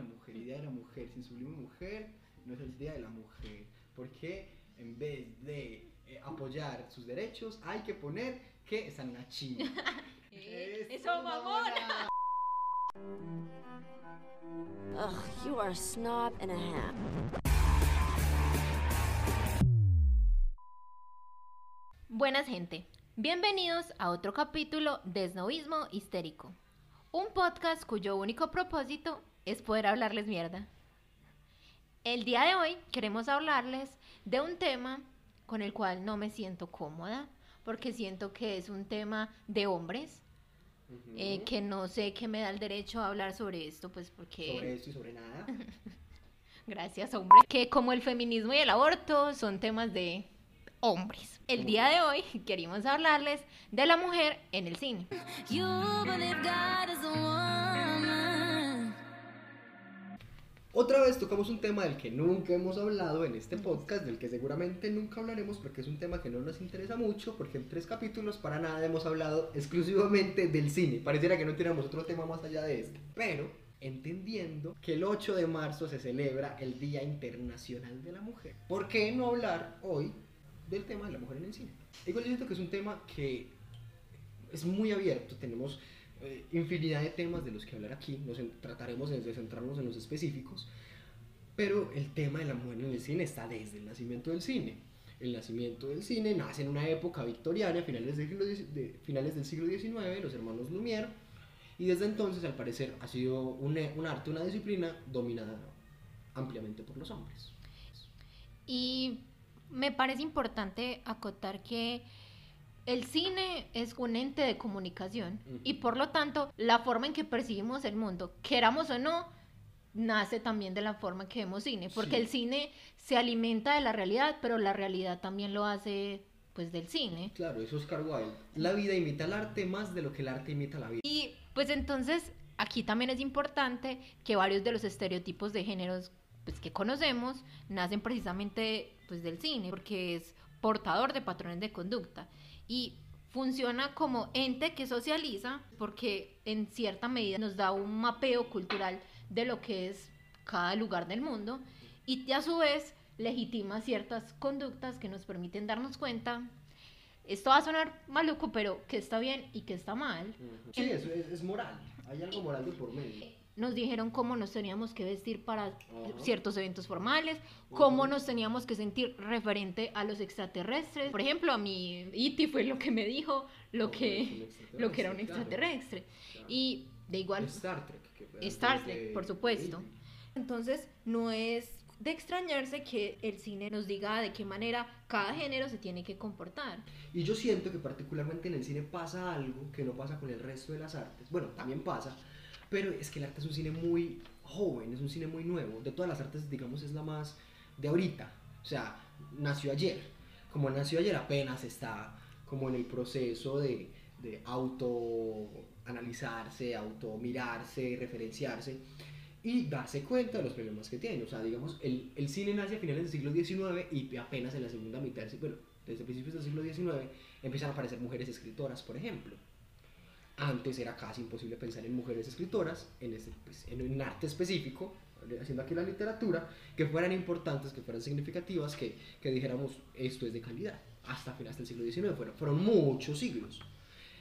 mujer y Día de la Mujer sin Sublime Mujer no es el Día de la Mujer. Porque en vez de eh, apoyar sus derechos hay que poner que están una china. Eh, Eso, mamona. Ugh, you are a snob and a half. Buenas gente, bienvenidos a otro capítulo de Snobismo Histérico, un podcast cuyo único propósito es poder hablarles mierda. El día de hoy queremos hablarles de un tema con el cual no me siento cómoda, porque siento que es un tema de hombres, eh, que no sé qué me da el derecho a hablar sobre esto, pues porque... Sobre esto y sobre nada. Gracias, hombre. Que como el feminismo y el aborto son temas de hombres. El día de hoy queremos hablarles de la mujer en el cine. You Otra vez tocamos un tema del que nunca hemos hablado en este podcast, del que seguramente nunca hablaremos porque es un tema que no nos interesa mucho, porque en tres capítulos para nada hemos hablado exclusivamente del cine. Pareciera que no tenemos otro tema más allá de este. Pero entendiendo que el 8 de marzo se celebra el Día Internacional de la Mujer, ¿por qué no hablar hoy del tema de la mujer en el cine? Igual yo siento que es un tema que es muy abierto, tenemos eh, infinidad de temas de los que hablar aquí, nos trataremos de, centrarnos en los específicos, pero el tema de la mujer en el cine está desde el nacimiento del cine. El nacimiento del cine nace en una época victoriana, finales del siglo, de, finales del siglo XIX, los hermanos Lumière, y desde entonces al parecer ha sido un, un arte, una disciplina dominada ampliamente por los hombres. Y me parece importante acotar que el cine es un ente de comunicación y por lo tanto la forma en que percibimos el mundo, queramos o no, nace también de la forma en que vemos cine, porque Sí. el cine se alimenta de la realidad, pero la realidad también lo hace pues del cine. Claro, eso es Oscar Wilde. La vida imita al arte más de lo que el arte imita la vida. Y pues entonces aquí también es importante que varios de los estereotipos de géneros pues, que conocemos nacen precisamente pues, del cine, porque es portador de patrones de conducta y funciona como ente que socializa porque en cierta medida nos da un mapeo cultural de lo que es cada lugar del mundo y a su vez legitima ciertas conductas que nos permiten darnos cuenta esto va a sonar maluco, pero que está bien y que está mal. Sí, es, es moral. Hay algo moral de por medio. Nos dijeron cómo nos teníamos que vestir para Ajá. ciertos eventos formales, cómo Ujú. nos teníamos que sentir referente a los extraterrestres. Por ejemplo, a mí Iti fue lo que me dijo lo Oh, que, lo que era un extraterrestre, claro. Y de igual, Star Trek. que Star Trek, de- por supuesto. Entonces, no es de extrañarse que el cine nos diga de qué manera cada género se tiene que comportar. Y yo siento que particularmente en el cine pasa algo que no pasa con el resto de las artes. Bueno, también pasa, pero es que el arte es un cine muy joven, es un cine muy nuevo. De todas las artes, digamos, es la más de ahorita. O sea, nació ayer. Como nació ayer apenas está como en el proceso de, de autoanalizarse, automirarse, referenciarse y darse cuenta de los problemas que tiene. O sea, digamos, el, el cine nace a finales del siglo XIX y apenas en la segunda mitad, bueno, desde principios del siglo XIX empiezan a aparecer mujeres escritoras, por ejemplo. Antes era casi imposible pensar en mujeres escritoras, en, este, pues, en un arte específico, haciendo aquí la literatura, que fueran importantes, que fueran significativas, que, que dijéramos esto es de calidad. Hasta finales del siglo XIX, fueron, fueron muchos siglos.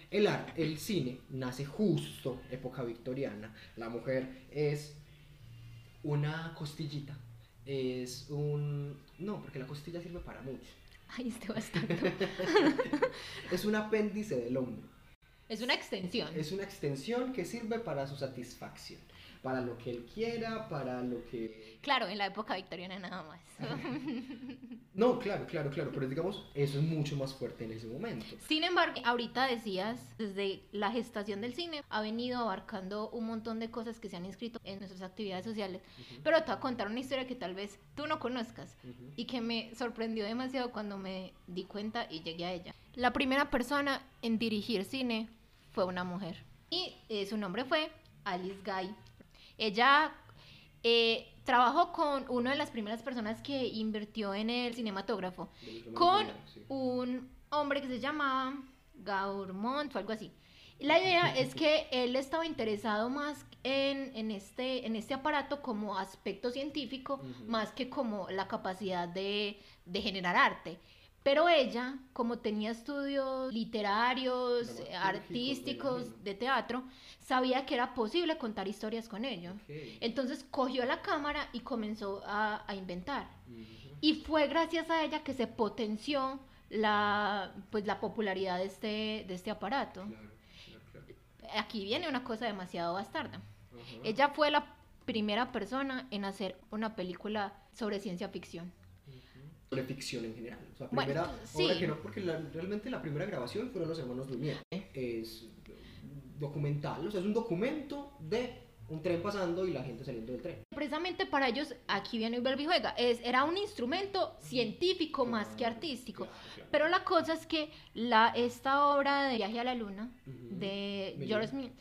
El arte, el cine nace justo época victoriana. La mujer es una costillita. Es un... No, porque la costilla sirve para mucho. Ay, este bastardo. Es un apéndice del hombre. Es una extensión. Es una extensión que sirve para su satisfacción. Para lo que él quiera, para lo que... Claro, en la época victoriana nada más. No, claro, claro, claro. Pero digamos, eso es mucho más fuerte en ese momento. Sin embargo, ahorita decías, desde la gestación del cine ha venido abarcando un montón de cosas que se han inscrito en nuestras actividades sociales. Pero te voy a contar una historia que tal vez tú no conozcas Ujú. y que me sorprendió demasiado cuando me di cuenta y llegué a ella. La primera persona en dirigir cine fue una mujer y eh, su nombre fue Alice Guy. Ella eh, trabajó con una de las primeras personas que invirtió en el cinematógrafo con sí. un hombre que se llamaba Gaurmont o algo así. La idea es que él estaba interesado más en, en este, en este aparato como aspecto científico, más que como la capacidad de, de generar arte. Pero ella, como tenía estudios literarios, artísticos, de teatro, sabía que era posible contar historias con ello. Entonces cogió la cámara y comenzó a, a inventar. Y fue gracias a ella que se potenció la, pues, la popularidad de este, de este aparato. Claro, claro, claro. Aquí viene una cosa demasiado bastarda. Ella fue la primera persona en hacer una película sobre ciencia ficción. Sobre ficción en general. O sea, Bueno, primera sí. obra que no, porque la- realmente la primera grabación fueron los hermanos Lumière. Es documental, o sea, es un documento de un tren pasando y la gente saliendo del tren. Precisamente para ellos, aquí viene y juega, es, era un instrumento científico más que Claro, artístico. claro, claro. Pero la cosa es que la, esta obra de Viaje a la Luna, Ujú. de Me George. Smith,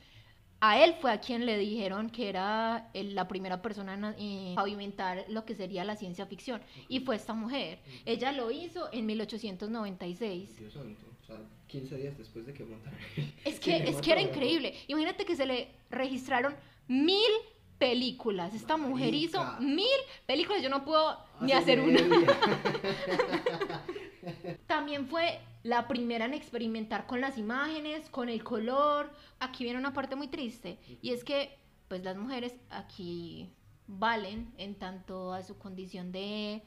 a él fue a quien le dijeron que era la primera persona en pavimentar lo que sería la ciencia ficción. Y fue esta mujer. Ella lo hizo en 1896. Dios santo, o sea, 15 días después de que montaran. Es que, es que era increíble. Imagínate que se le registraron mil películas. Esta mujer hizo mil películas. Yo no puedo ni Hace hacer una. También fue la primera en experimentar con las imágenes, con el color. Aquí viene una parte muy triste. Y es que, pues las mujeres aquí valen en tanto a su condición de,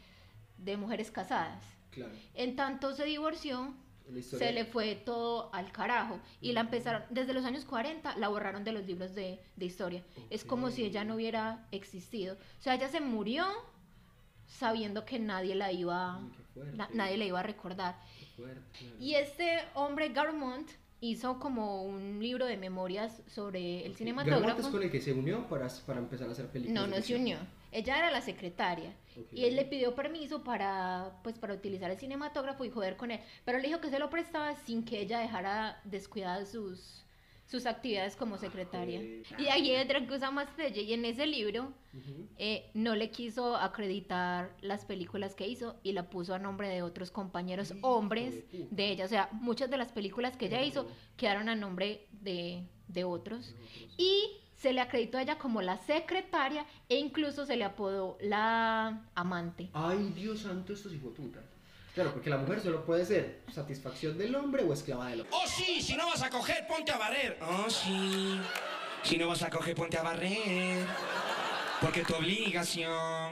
de mujeres casadas. Claro. En tanto se divorció, se le fue todo al carajo y la empezaron, desde los años 40 la borraron de los libros de, de historia. Es como si ella no hubiera existido. O sea, ella se murió sabiendo que nadie la iba, fuerte, na- nadie la iba a recordar. fuerte. Y este hombre, Garmont, hizo como un libro de memorias sobre el cinematógrafo. Garmont es con el que se unió para, para empezar a hacer películas. No, no se unió. Ella era la secretaria. Ok. Y él le pidió permiso para, pues, para utilizar el cinematógrafo y joder con él. Pero le dijo que se lo prestaba sin que ella dejara descuidadas sus, sus actividades como secretaria. Y ahí hay otra cosa más bella. Y en ese libro eh, no le quiso acreditar las películas que hizo y la puso a nombre de otros compañeros hombres de ella. O sea, muchas de las películas que ella hizo quedaron a nombre de, de otros. De otros. Y se le acreditó a ella como la secretaria e incluso se le apodó la amante. Ay, Dios santo, estos hijos de puta. Claro, porque la mujer solo puede ser satisfacción del hombre o esclava del hombre. Oh sí, si no vas a coger, ponte a barrer. Oh sí, si no vas a coger, ponte a barrer. Porque tu obligación,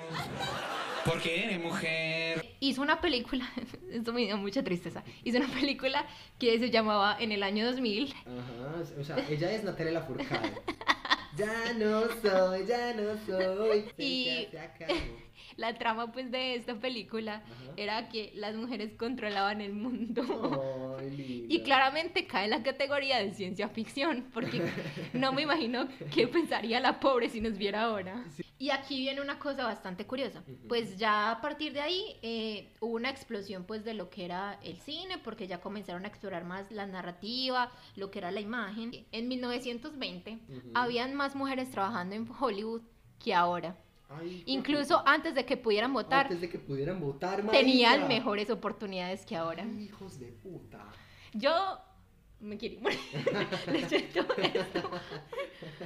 porque eres mujer. Hizo una película, esto me dio mucha tristeza, hizo una película que se llamaba En el año 2000 Ajá, o sea, ella es Natalia Lafourcade. ya no soy, ya no soy. se- Y- se acabó. La trama pues de esta película Ajá. era que las mujeres controlaban el mundo. Y claramente cae en la categoría de ciencia ficción, porque no me imagino qué pensaría la pobre si nos viera ahora. Y aquí viene una cosa bastante curiosa. Pues ya a partir de ahí eh, hubo una explosión pues de lo que era el cine, porque ya comenzaron a explorar más la narrativa, lo que era la imagen. En 1920 Ujú. habían más mujeres trabajando en Hollywood que ahora. Ay, Incluso antes de que pudieran votar, Antes de que pudieran votar, tenían mejores oportunidades que ahora. Ay, Hijos de puta. Yo me quiero morir. Esto.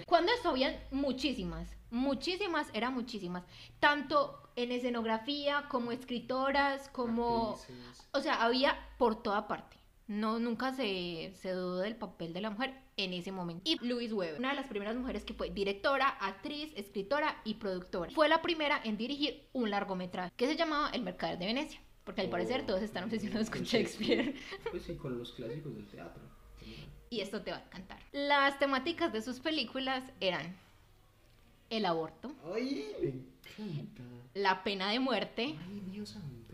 Cuando esto habían muchísimas, muchísimas, eran muchísimas. Tanto en escenografía, como escritoras, como... Actrices. O sea, había por toda parte. No, nunca se, se dudó del papel de la mujer en ese momento. Y Louise Weber, una de las primeras mujeres que fue directora, actriz, escritora y productora. Fue la primera en dirigir un largometraje que se llamaba El Mercader de Venecia. Porque al parecer todos están obsesionados con Shakespeare. Pues sí, con los clásicos del teatro. Y esto te va a encantar. Las temáticas de sus películas eran el aborto, Ay, me encanta. la pena de muerte Ay, Dios santo.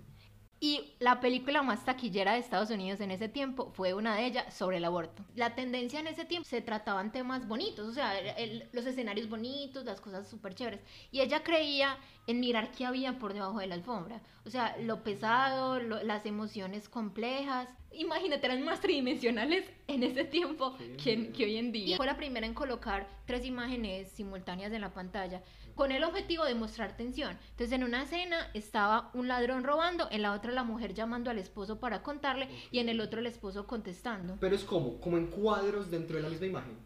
Y la película más taquillera de Estados Unidos en ese tiempo fue una de ellas sobre el aborto. La tendencia en ese tiempo se trataban temas bonitos, o sea, el- los escenarios bonitos, las cosas súper chéveres. Y ella creía en mirar qué había por debajo de la alfombra, o sea, lo pesado, lo- las emociones complejas. imagínate, eran más tridimensionales en ese tiempo Sí, que, que hoy en día. Fue la primera en colocar tres imágenes simultáneas en la pantalla con el objetivo de mostrar tensión. Entonces, en una escena estaba un ladrón robando, en la otra la mujer llamando al esposo para contarle y en el otro el esposo contestando. Pero es como, como en cuadros dentro de la misma imagen.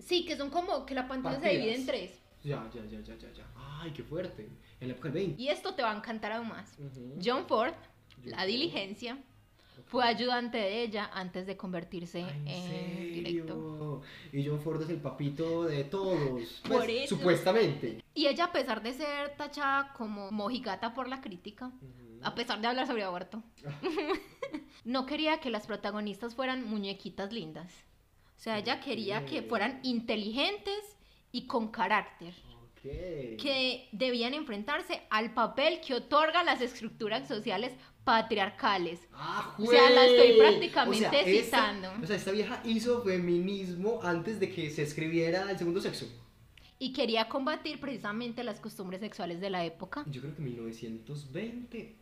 Sí, que son como que la pantalla se divide en Partidas. tres. Ya, ya, ya, ya, ya, ya. Ay, qué fuerte. En la época 20. Y esto te va a encantar aún más. Ujú. John Ford, John la Ford. diligencia. Fue ayudante de ella antes de convertirse en ¿En director. serio? Y John Ford es el papito de todos. Por Pues, eso. supuestamente. Y ella, a pesar de ser tachada como mojigata por la crítica, a pesar de hablar sobre aborto, no quería que las protagonistas fueran muñequitas lindas. O sea, ella quería que Ok. fueran inteligentes y con carácter, Ok. que debían enfrentarse al papel que otorgan las estructuras sociales patriarcales. ¡Ah, O sea, la estoy prácticamente O sea, esta- citando. o sea, esta vieja hizo feminismo antes de que se escribiera el segundo sexo. Y quería combatir precisamente las costumbres sexuales de la época. Yo creo que en 1920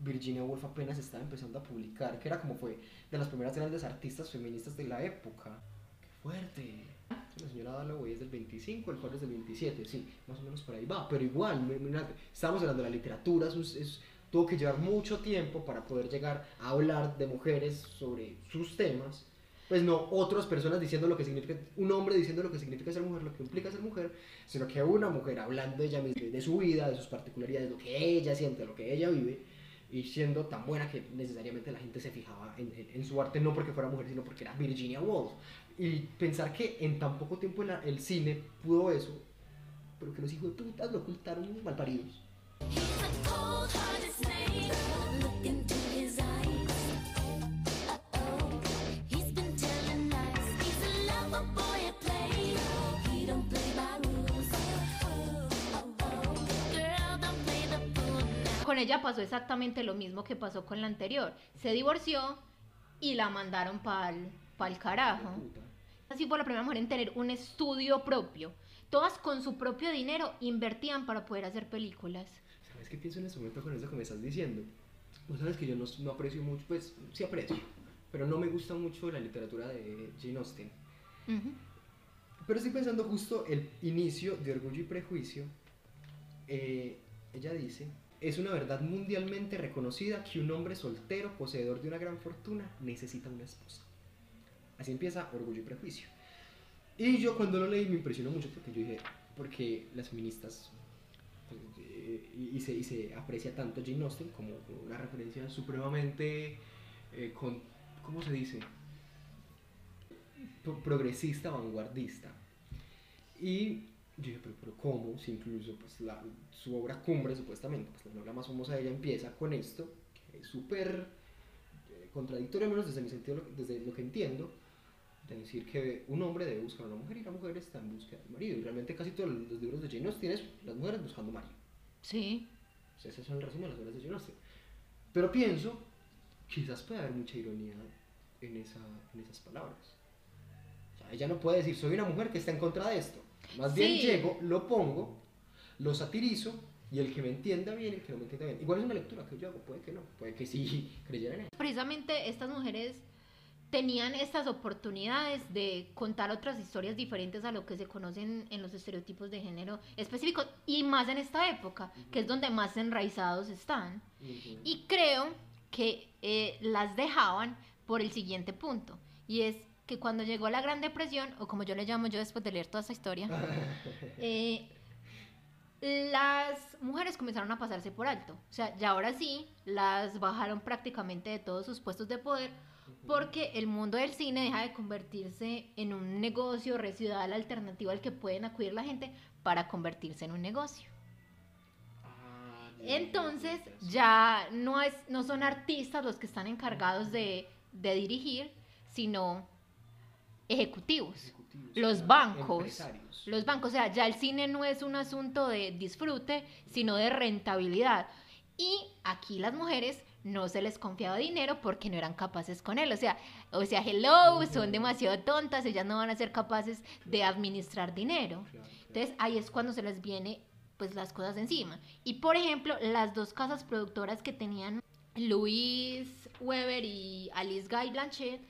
Virginia Woolf apenas estaba empezando a publicar, que era como fue de las primeras grandes artistas feministas de la época. ¡Qué fuerte! La señora Dalloway es del 25, el Ford es del 27, sí, más o menos por ahí va, pero igual, estamos hablando de la literatura, es un- es- tuvo que llevar mucho tiempo para poder llegar a hablar de mujeres sobre sus temas, pues no otras personas diciendo lo que significa, un hombre diciendo lo que significa ser mujer, lo que implica ser mujer, sino que una mujer hablando ella misma, de su vida, de sus particularidades, lo que ella siente, lo que ella vive, y siendo tan buena que necesariamente la gente se fijaba en, su arte, no porque fuera mujer, sino porque era Virginia Woolf. Y pensar que en tan poco tiempo el cine pudo eso, pero que los hijos de putas lo ocultaron malparidos. Con ella pasó exactamente lo mismo que pasó con la anterior. Se divorció y la mandaron para el carajo. Así fue la primera mujer en tener un estudio propio. Todas con su propio dinero invertían para poder hacer películas. ¿Sabes qué pienso en este momento con eso que me estás diciendo? Vos sabes que yo no, no aprecio mucho, pues sí aprecio, pero no me gusta mucho la literatura de Jane Austen. Ujú. Pero estoy pensando justo el inicio de Orgullo y Prejuicio. Eh, ella dice, es una verdad mundialmente reconocida que un hombre soltero, poseedor de una gran fortuna, necesita una esposa. Así empieza Orgullo y Prejuicio. Y yo cuando lo leí me impresionó mucho porque yo dije, porque las feministas, pues, y, se, y se aprecia tanto Jane Austen como una referencia supremamente, eh, con, ¿cómo se dice? pro- progresista, vanguardista. Y yo dije, pero, pero ¿cómo? Si incluso pues, su obra cumbre, supuestamente, pues la novela más famosa de ella empieza con esto, que es súper eh, contradictorio, al menos desde mi sentido, desde lo que entiendo, de decir que un hombre debe buscar a una mujer y la mujer está en búsqueda del marido. Y realmente casi todos los libros de Jane Austen es las mujeres buscando marido. Sí. O sea, ese es el resumen de las obras de Austen. Pero pienso, quizás puede haber mucha ironía en, esa, en esas palabras. O sea, ella no puede decir, soy una mujer que está en contra de esto. Más bien Sí. llego, lo pongo, lo satirizo, y el que me entienda bien, el que no me entienda bien. Igual es una lectura que yo hago, puede que no, puede que sí creyera en ella. Precisamente estas mujeres tenían estas oportunidades de contar otras historias diferentes a lo que se conocen en los estereotipos de género específicos y más en esta época, que es donde más enraizados están. Ujú. Y creo que eh, las dejaban por el siguiente punto, y es que cuando llegó la Gran Depresión, o como yo le llamo yo después de leer toda esta historia, eh, las mujeres comenzaron a pasarse por alto. O sea, ya ahora sí, las bajaron prácticamente de todos sus puestos de poder porque el mundo del cine deja de convertirse en un negocio residual alternativo al que pueden acudir la gente para convertirse en un negocio. Ah, Entonces ya, no, es, no son artistas los que están encargados de, de dirigir, sino ejecutivos. Ejecutivos, Los bancos. Los bancos, o sea, ya el cine no es un asunto de disfrute, sino de rentabilidad. Y aquí las mujeres no se les confiaba dinero porque no eran capaces con él. O sea, o sea, hello, son demasiado tontas, ellas no van a ser capaces de administrar dinero. Claro, claro. Entonces ahí es cuando se les viene pues las cosas encima. Y por ejemplo, las dos casas productoras que tenían Louis Weber y Alice Guy Blanchet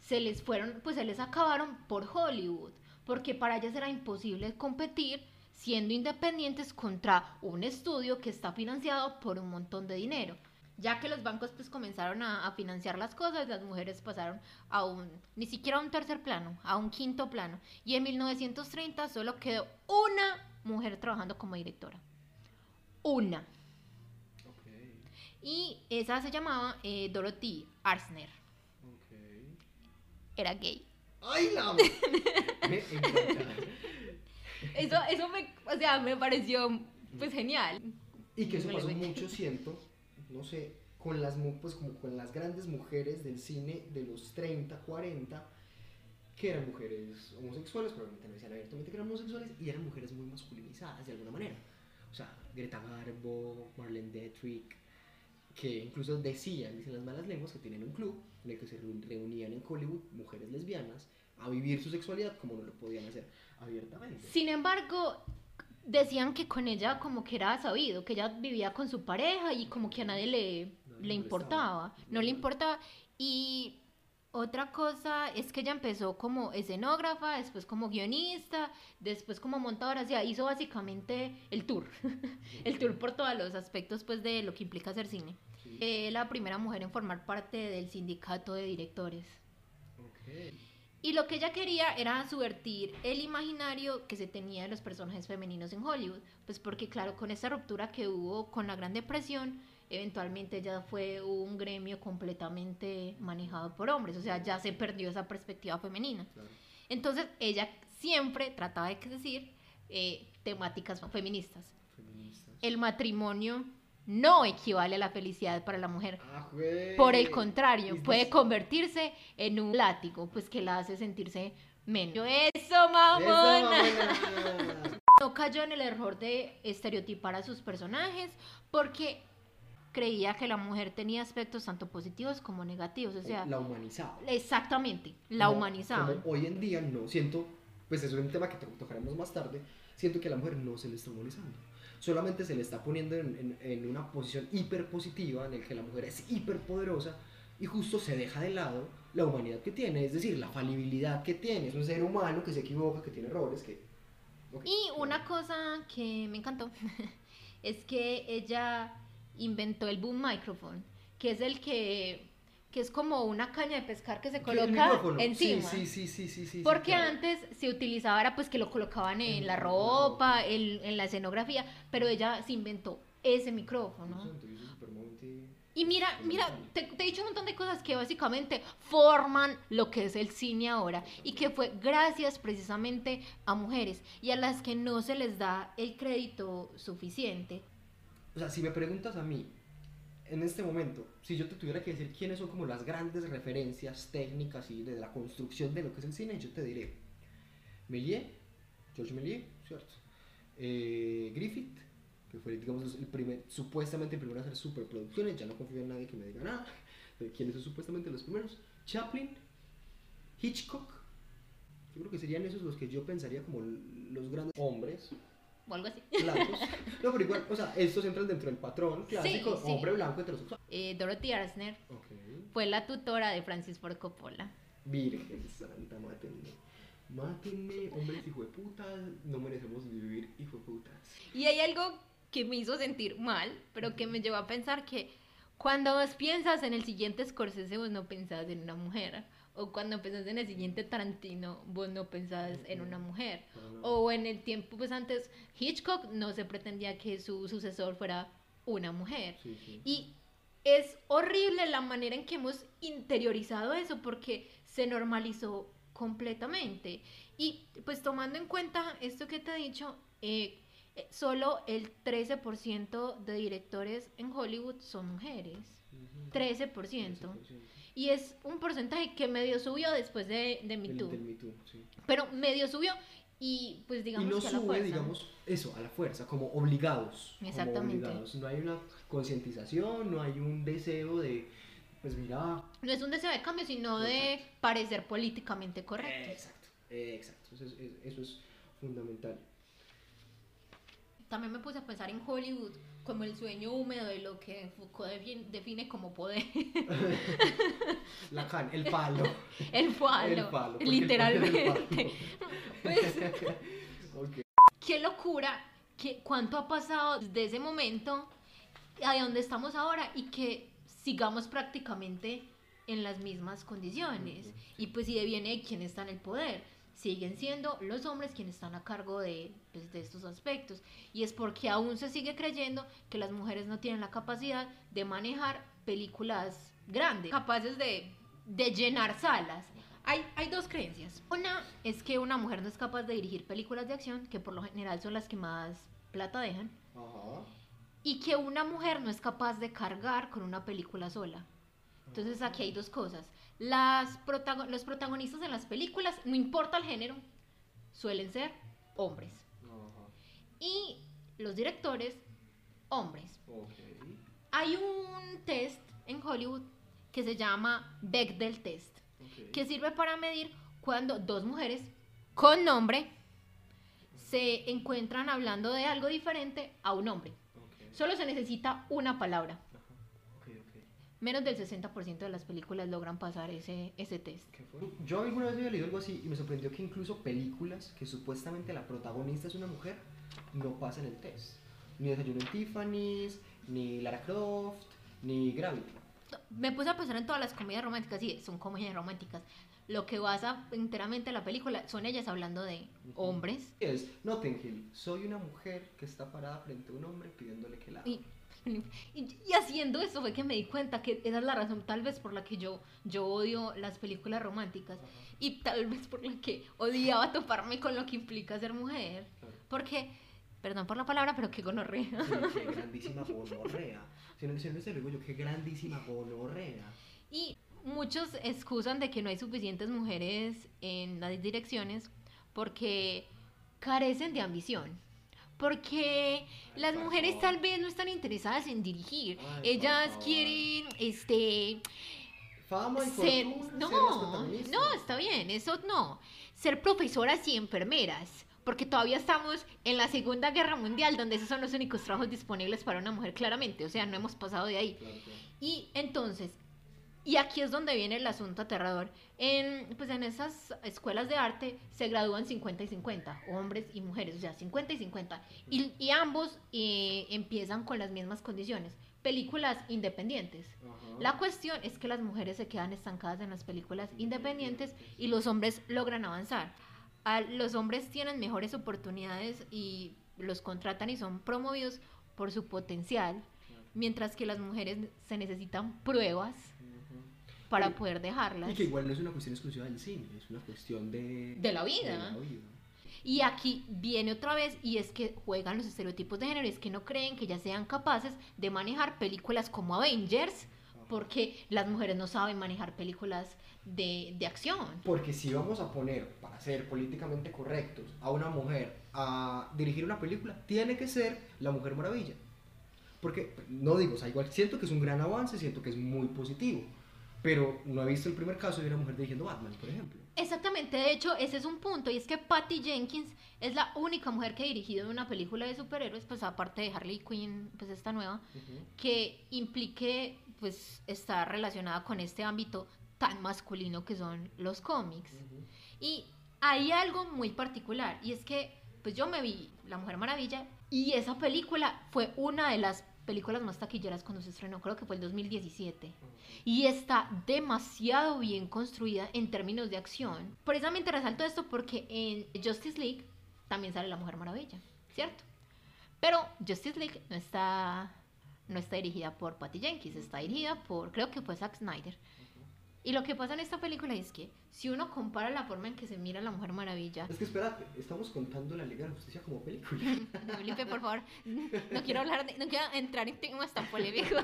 se les fueron, pues se les acabaron por Hollywood, porque para ellas era imposible competir siendo independientes contra un estudio que está financiado por un montón de dinero. Ya que los bancos pues comenzaron a, a financiar las cosas, las mujeres pasaron a un, ni siquiera a un tercer plano, a un quinto plano. Y en 1930 solo quedó una mujer trabajando como directora. Una. Y esa se llamaba eh, Dorothy Arzner. ok. Era gay. ¡Ay, la! Me. Eso, eso me, o sea, me pareció pues genial. Y que eso pasó mucho, siento, no sé, con las, pues como con las grandes mujeres del cine de los 30, 40, que eran mujeres homosexuales, probablemente no decían abiertamente que eran homosexuales, y eran mujeres muy masculinizadas de alguna manera. O sea, Greta Garbo, Marlene Dietrich, que incluso decían, dicen las malas lenguas, que tienen un club en el que se reu- reunían en Hollywood mujeres lesbianas a vivir su sexualidad como no lo podían hacer abiertamente. Sin embargo, decían que con ella como que era sabido, que ella vivía con su pareja y como que a nadie le, No le importaba, no le importaba. Y otra cosa es que ella empezó como escenógrafa, después como guionista, después como montadora, o sea, hizo básicamente el tour, el tour por todos los aspectos pues de lo que implica hacer cine. Sí. Eh, la primera mujer en formar parte del sindicato de directores. Ok. Y lo que ella quería era subvertir el imaginario que se tenía de los personajes femeninos en Hollywood. Pues porque claro, con esa ruptura que hubo con la Gran Depresión, eventualmente ya fue un gremio completamente manejado por hombres. O sea, ya se perdió esa perspectiva femenina. Claro. Entonces ella siempre trataba de decir eh, temáticas feministas. Feministas. El matrimonio no equivale a la felicidad para la mujer. Ah. Por el contrario, puede convertirse en un látigo, pues que la hace sentirse menos. Eso, ¡Eso, mamona. mamona! No cayó en el error de estereotipar a sus personajes porque creía que la mujer tenía aspectos tanto positivos como negativos. O sea, la humanizaba. exactamente, la humanizaban. como hoy en día no siento, pues eso es un tema que to- tocaremos más tarde, siento que a la mujer no se le está humanizando. Solamente se le está poniendo en, en- en una posición hiper positiva en el que la mujer es hiper poderosa y justo se deja de lado la humanidad que tiene, es decir, la falibilidad que tiene. Es un ser humano que se equivoca, que tiene errores, que... ok, Y una cosa que me encantó es que ella inventó el boom microphone, que es el que, que es como una caña de pescar que se ¿Qué, el coloca encima. Sí, sí, sí, sí, sí, sí, Porque claro. antes se utilizaba era pues que lo colocaban en En la ropa, en, en la escenografía, pero ella se inventó ese micrófono. Y mira, mira, te, te he dicho un montón de cosas que básicamente forman lo que es el cine ahora y que fue gracias precisamente a mujeres y a las que no se les da el crédito suficiente. O sea, si me preguntas a mí, en este momento, si yo te tuviera que decir quiénes son como las grandes referencias técnicas y de la construcción de lo que es el cine, yo te diré Méliès, George Méliès, ¿cierto? Eh, Griffith, que fue, digamos, el primer, supuestamente el primero a hacer superproducciones, ya no confío en nadie que me diga nada, de quiénes son supuestamente los primeros. Chaplin, Hitchcock, yo creo que serían esos los que yo pensaría como los grandes hombres O algo así. blancos. No, pero igual, o sea, estos entran dentro del patrón clásico, sí. hombre blanco heterosexual. Eh, Dorothy Arzner fue la tutora de Francis Ford Coppola. Virgen santa, mátenme. Mátenme, hombres hijo de puta, no merecemos vivir hijo de putas. Y hay algo que me hizo sentir mal, pero que me llevó a pensar que cuando vos piensas en el siguiente Scorsese, vos no pensás en una mujer. O cuando pensás en el siguiente Tarantino, vos no pensás en una mujer. O en el tiempo, pues antes, Hitchcock no se pretendía que su sucesor fuera una mujer. Sí, sí. Y es horrible la manera en que hemos interiorizado eso porque se normalizó completamente. Y pues tomando en cuenta esto que te he dicho, eh, eh, solo el 13% de directores en Hollywood son mujeres. Ujú. 13%. 13%. Y es un porcentaje que medio subió después de, de Me Too. del Me Too, sí. Pero medio subió y pues digamos y no que a la sube, fuerza. digamos, eso, a la fuerza, como obligados. como Exactamente. obligados. No hay una concientización, no hay un deseo de, pues mira, No es un deseo de cambio, sino de parecer políticamente correcto. Exacto, exacto. Eso es, es- eso es fundamental. también me puse a pensar en Hollywood como el sueño húmedo de lo que Foucault define, define como poder. Lacan, el palo. el palo, El palo. el literalmente. Pues, qué locura, que, cuánto ha pasado desde ese momento a donde estamos ahora y que sigamos prácticamente en las mismas condiciones. Y pues si viene quién está en el poder, siguen siendo los hombres quienes están a cargo de, pues, de estos aspectos. Y es porque aún se sigue creyendo que las mujeres no tienen la capacidad de manejar películas grandes, capaces de, de llenar salas. Hay, hay dos creencias. Una es que una mujer no es capaz de dirigir películas de acción, que por lo general son las que más plata dejan, Ajá. y que una mujer no es capaz de cargar con una película sola. Entonces aquí hay dos cosas. Las los protagonistas en las películas, no importa el género, suelen ser hombres. Y los directores, hombres. Hay un test en Hollywood que se llama Bechdel Test, que sirve para medir cuando dos mujeres con nombre se encuentran hablando de algo diferente a un hombre. Solo se necesita una palabra. Menos del 60% de las películas logran pasar ese, ese test. ¿Qué fue? Yo alguna vez había leído algo así y me sorprendió que incluso películas que supuestamente la protagonista es una mujer no pasan el test. Ni Desayuno en Tiffany's, ni Lara Croft, ni Gravity. Me puse a pensar en todas las comedias románticas, sí, son comedias románticas. Lo que basa enteramente la película son ellas hablando de hombres Es Notting Hill. Soy una mujer que está parada frente a un hombre pidiéndole que la. Y, y- y haciendo eso fue que me di cuenta que esa es la razón tal vez por la que yo, yo odio las películas románticas Ajá, y tal vez por la que odiaba toparme con lo que implica ser mujer. claro. Porque, perdón por la palabra, pero qué gonorrea. Sí, qué grandísima gonorrea. Si no, si no se lo digo yo, qué grandísima gonorrea. Y muchos excusan de que no hay suficientes mujeres en las direcciones porque carecen de ambición. Porque las mujeres tal vez no están interesadas en dirigir. Ay, Ellas quieren, este, Fama y ser... fortuna, No, no, está bien, eso no. Ser profesoras y enfermeras. Porque todavía estamos en la Segunda Guerra Mundial, donde esos son los únicos trabajos disponibles para una mujer, claramente. O sea, no hemos pasado de ahí. Claro, claro. Y entonces, y aquí es donde viene el asunto aterrador. En, pues en esas escuelas de arte se gradúan 50 y 50, hombres y mujeres, o sea, 50 y 50. Y, y ambos eh, empiezan con las mismas condiciones. Películas independientes. Ajá. La cuestión es que las mujeres se quedan estancadas en las películas independientes y los hombres logran avanzar. A- los hombres tienen mejores oportunidades y los contratan y son promovidos por su potencial, mientras que las mujeres se necesitan pruebas. Para Y- poder dejarlas. Y que igual no es una cuestión exclusiva del cine, es una cuestión de... De la vida. de la vida. Y aquí viene otra vez y es que juegan los estereotipos de género, y es que no creen que ya sean capaces de manejar películas como Avengers, porque las mujeres no saben manejar películas de, de acción. Porque si vamos a poner, para ser políticamente correctos, a una mujer a dirigir una película, tiene que ser la Mujer Maravilla. Porque, no digo, o sea, igual siento que es un gran avance, siento que es muy positivo. Pero no he visto el primer caso de una mujer dirigiendo Batman, por ejemplo. Exactamente, de hecho, ese es un punto, y es que Patty Jenkins es la única mujer que ha dirigido una película de superhéroes, pues aparte de Harley Quinn, pues esta nueva, que implique, pues, estar relacionada con este ámbito tan masculino que son los cómics. Y hay algo muy particular, y es que, pues yo me vi La Mujer Maravilla, y esa película fue una de las películas más taquilleras cuando se estrenó, creo que fue el 2017. Y está demasiado bien construida en términos de acción. Precisamente resalto esto porque en Justice League también sale la Mujer Maravilla, ¿cierto? Pero Justice League no está, no está dirigida por Patty Jenkins, está dirigida por, creo que fue Zack Snyder. Y lo que pasa en esta película es que si uno compara la forma en que se mira la Mujer Maravilla, Es que espérate, estamos contando la Liga de la Justicia como película. no, Felipe, por favor, no quiero hablar de, no quiero entrar en temas tan polémicos.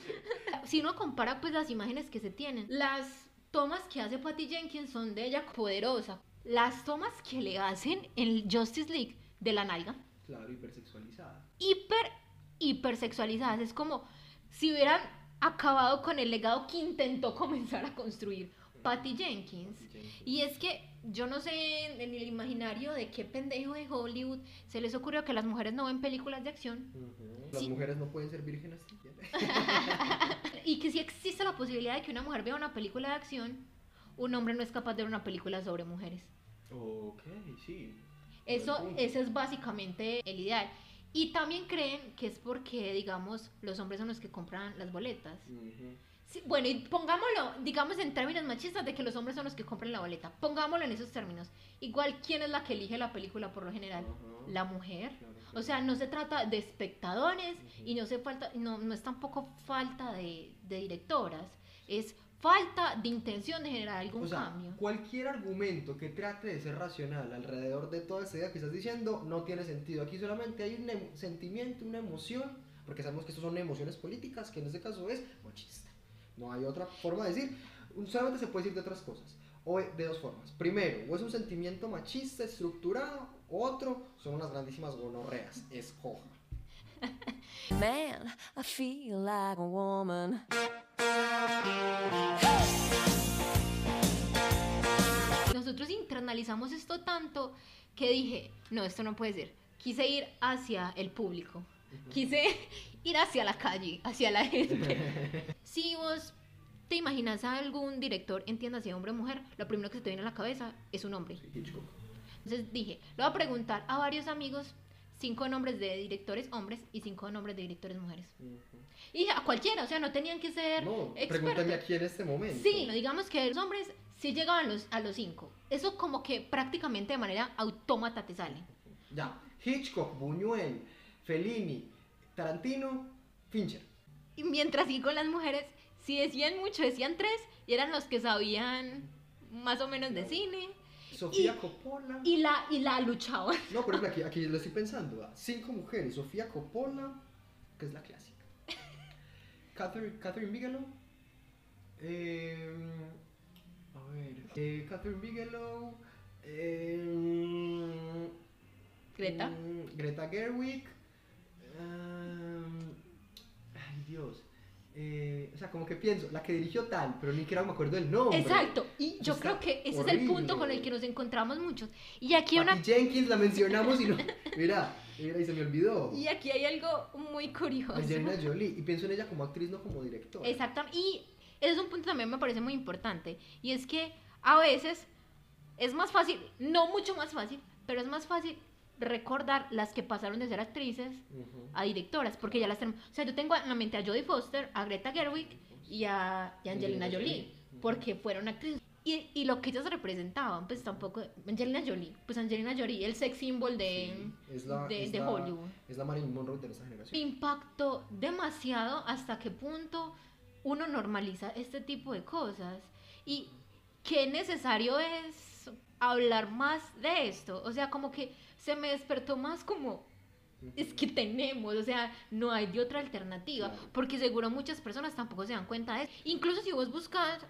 si uno compara pues las imágenes que se tienen, las tomas que hace Patty Jenkins son de ella poderosa. Las tomas que le hacen en Justice League de la nalga, Claro, hipersexualizada. hiper, hipersexualizadas. Es como si hubieran acabado con el legado que intentó comenzar a construir Patty Jenkins. Y es que yo no sé en el imaginario de qué pendejo de Hollywood se les ocurrió que las mujeres no ven películas de acción. Las Sí. mujeres no pueden ser vírgenes. y que si existe la posibilidad de que una mujer vea una película de acción, un hombre no es capaz de ver una película sobre mujeres. ok, sí. Eso, ese es básicamente el ideal. Y también creen que es porque, digamos, los hombres son los que compran las boletas. Ujú. Sí, bueno, y pongámoslo, digamos en términos machistas, de que los hombres son los que compran la boleta. Pongámoslo en esos términos. Igual, ¿quién es la que elige la película por lo general? Ajá. La mujer. Claro, O claro. sea, no se trata de espectadores Ujú. y no, se falta, no, no es tampoco falta de, de directoras. Es falta de intención de generar algún O sea, cambio. cualquier argumento que trate de ser racional alrededor de toda esta idea que estás diciendo no tiene sentido. Aquí solamente hay un sentimiento, una emoción, porque sabemos que estos son emociones políticas, que en este caso es machista. No hay otra forma de decir. Solamente se puede decir de otras cosas. O de dos formas. Primero, o es un sentimiento machista estructurado, o otro son unas grandísimas gonorreas. Escoja. Man, I feel like a woman. Nosotros internalizamos esto tanto que dije, no, esto no puede ser. Quise ir hacia el público. Quise ir hacia la calle, hacia la gente. si vos te imaginas a algún director, entiéndase hombre o mujer, lo primero que se te viene a la cabeza es un hombre. Entonces dije, le voy a preguntar a varios amigos cinco nombres de directores hombres y cinco nombres de directores mujeres. Y dije, a cualquiera, o sea, no tenían que ser No, expertos. pregúntame aquí en este momento. Sí, no digamos que los hombres sí llegaban los, a los cinco. Eso como que prácticamente de manera autómata te sale. Ya, Hitchcock, Buñuel, Fellini, Tarantino, Fincher. Y mientras sí con las mujeres, si decían mucho, decían tres, y eran los que sabían más o menos de cine, Sofía Coppola. y la, y la luchaban. No, pero aquí, aquí lo estoy pensando. ¿va? Cinco mujeres. Sofía Coppola, que es la clásica. Catherine, Catherine Bigelow. eh, a ver. eh, Catherine Bigelow. eh, Greta. mm, Greta Gerwig. ay, Dios. Eh, o sea, como que pienso, la que dirigió tal, pero ni siquiera me acuerdo del nombre. Exacto, y yo Está creo que ese es el punto con el que nos encontramos muchos. Y aquí una Jenkins la mencionamos y no. Mira, mira, y se me olvidó. y aquí hay algo muy curioso. Angelina Jolie. Y pienso en ella como actriz, no como directora. Exactamente. Y ese es un punto también me parece muy importante. Y es que a veces es más fácil, no mucho más fácil, pero es más fácil recordar las que pasaron de ser actrices Ujú. a directoras, porque ya las tenemos. O sea, yo tengo en la mente a Jodie Foster, a Greta Gerwig y a, y Angelina Angelina Jolie, porque fueron actrices. Y, y lo que ellas representaban, pues tampoco. Angelina Jolie, pues Angelina Jolie, el sex symbol de, Sí, es la- de, es de la- Hollywood. Es la Marilyn Monroe de nuestra generación. impactó demasiado hasta qué punto uno normaliza este tipo de cosas y qué necesario es hablar más de esto. O sea, como que se me despertó más como es que tenemos, o sea, no hay de otra alternativa, Claro. porque seguro muchas personas tampoco se dan cuenta de eso. Incluso si vos buscas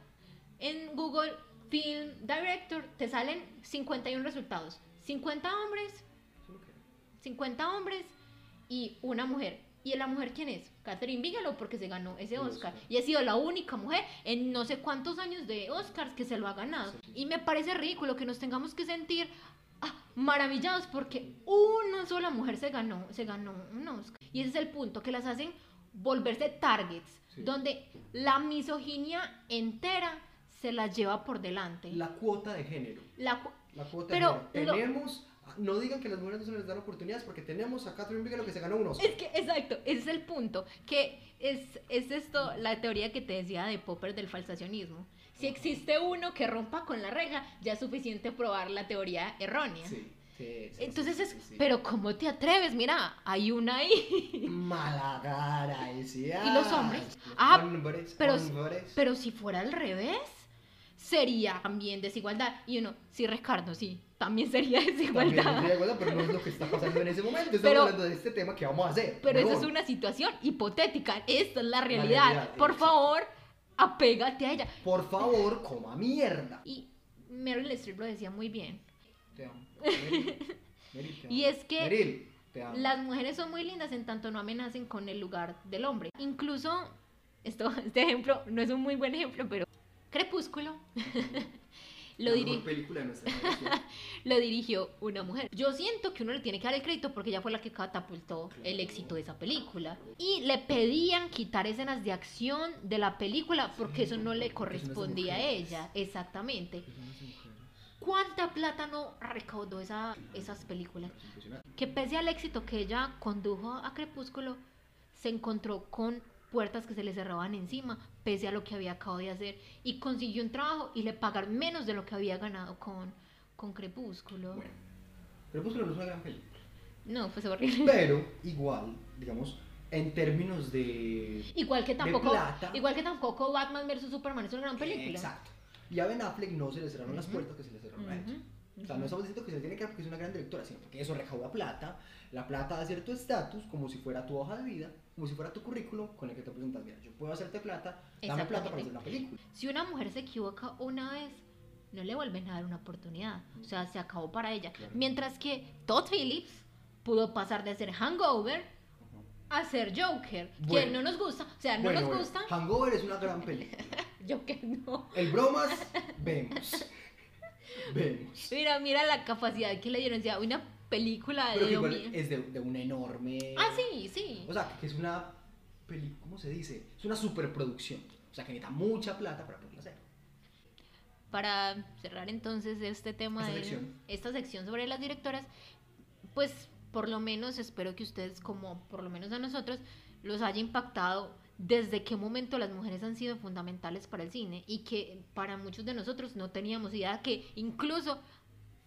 en Google Film Director, te salen 51 resultados. 50 hombres, Eso no queda. 50 hombres y una mujer. ¿Y la mujer quién es? Catherine Bigelow, porque se ganó ese Oscar. Oscar. Y ha sido la única mujer en no sé cuántos años de Oscars que se lo ha ganado. Sí. Y me parece ridículo que nos tengamos que sentir ah, maravillados porque una sola mujer se ganó, se ganó un Oscar. Y ese es el punto, que las hacen volverse targets, Sí. donde la misoginia entera se las lleva por delante. La cuota de género. La cu- La cuota Pero de género. Tenemos. No digan que las mujeres no se les dan oportunidades porque tenemos a Catherine Bigelow que se ganó un Oscar. Es que, exacto, ese es el punto, que es, es esto, la teoría que te decía de Popper del falsacionismo. Si existe uno que rompa con la regla, ya es suficiente probar la teoría errónea. Sí, sí, sí, Entonces es, sí, pero ¿cómo te atreves? Mira, hay una ahí. Malagara ese. ¿Y los hombres? Ah, hombres, pero, hombres. pero si fuera al revés, sería también desigualdad. Y uno, sí, Ricardo, sí, también sería También desigualdad. estoy de acuerdo, pero no es lo que está pasando en ese momento. Estamos Pero- hablando de este tema que vamos a hacer. Pero eso es una situación hipotética. Esta es la realidad. realidad, Por favor, apégate a ella. Por favor, coma mierda. Y Meryl Streep lo decía muy bien. Te amo. Meryl, Meryl, te amo. Y es que Meryl, te amo. Las mujeres son muy lindas en tanto no amenacen con el lugar del hombre. Incluso, esto, este ejemplo no es un muy buen ejemplo, pero Crepúsculo lo, diri- película de nuestra generación. lo dirigió una mujer. Yo siento que uno le tiene que dar el crédito porque ella fue la que catapultó el éxito de esa película. Y le pedían quitar escenas de acción de la película porque eso no le correspondía a ella. Exactamente. ¿Cuánta plata no recaudó esa, esas películas? Que pese al éxito que ella condujo a Crepúsculo, se encontró con puertas que se le cerraban encima, pese a lo que había acabado de hacer, y consiguió un trabajo y le pagaron menos de lo que había ganado con, con Crepúsculo. Bueno, Crepúsculo no es una gran película. No, pues horrible. Pero, igual, digamos, en términos de. Igual que tampoco, plata. igual que tampoco Batman vs Superman es una gran película. Exacto. Y a Ben Affleck no se le cerraron las Ujú. puertas que se le cerraron a ella. Ujú, O sea, no estamos diciendo que se tiene que porque es una gran directora, sino porque eso recauda plata. La plata da cierto estatus, como si fuera tu hoja de vida, como si fuera tu currículum con el que te presentas. Mira, yo puedo hacerte plata, dame plata para hacer una película. Si una mujer se equivoca una vez, no le vuelven a dar una oportunidad. O sea, se acabó para ella. Claro. Mientras que Todd Phillips pudo pasar de ser Hangover a ser Joker. Bueno. no nos gusta. O sea, no Bueno, nos bueno, gusta. Hangover es una gran película. Joker no. El bromas, vemos. Vemos. Mira, mira la capacidad que le dieron. O sea, una película Pero de que lo igual es de, de una enorme. Ah, sí, sí. O sea, que es una peli, ¿cómo se dice? Es una superproducción. O sea, que necesita mucha plata para poderla hacer. para cerrar entonces este tema Esta de sección. esta sección sobre las directoras, pues por lo menos espero que ustedes, como por lo menos a nosotros, los haya impactado desde qué momento las mujeres han sido fundamentales para el cine y que para muchos de nosotros no teníamos idea que incluso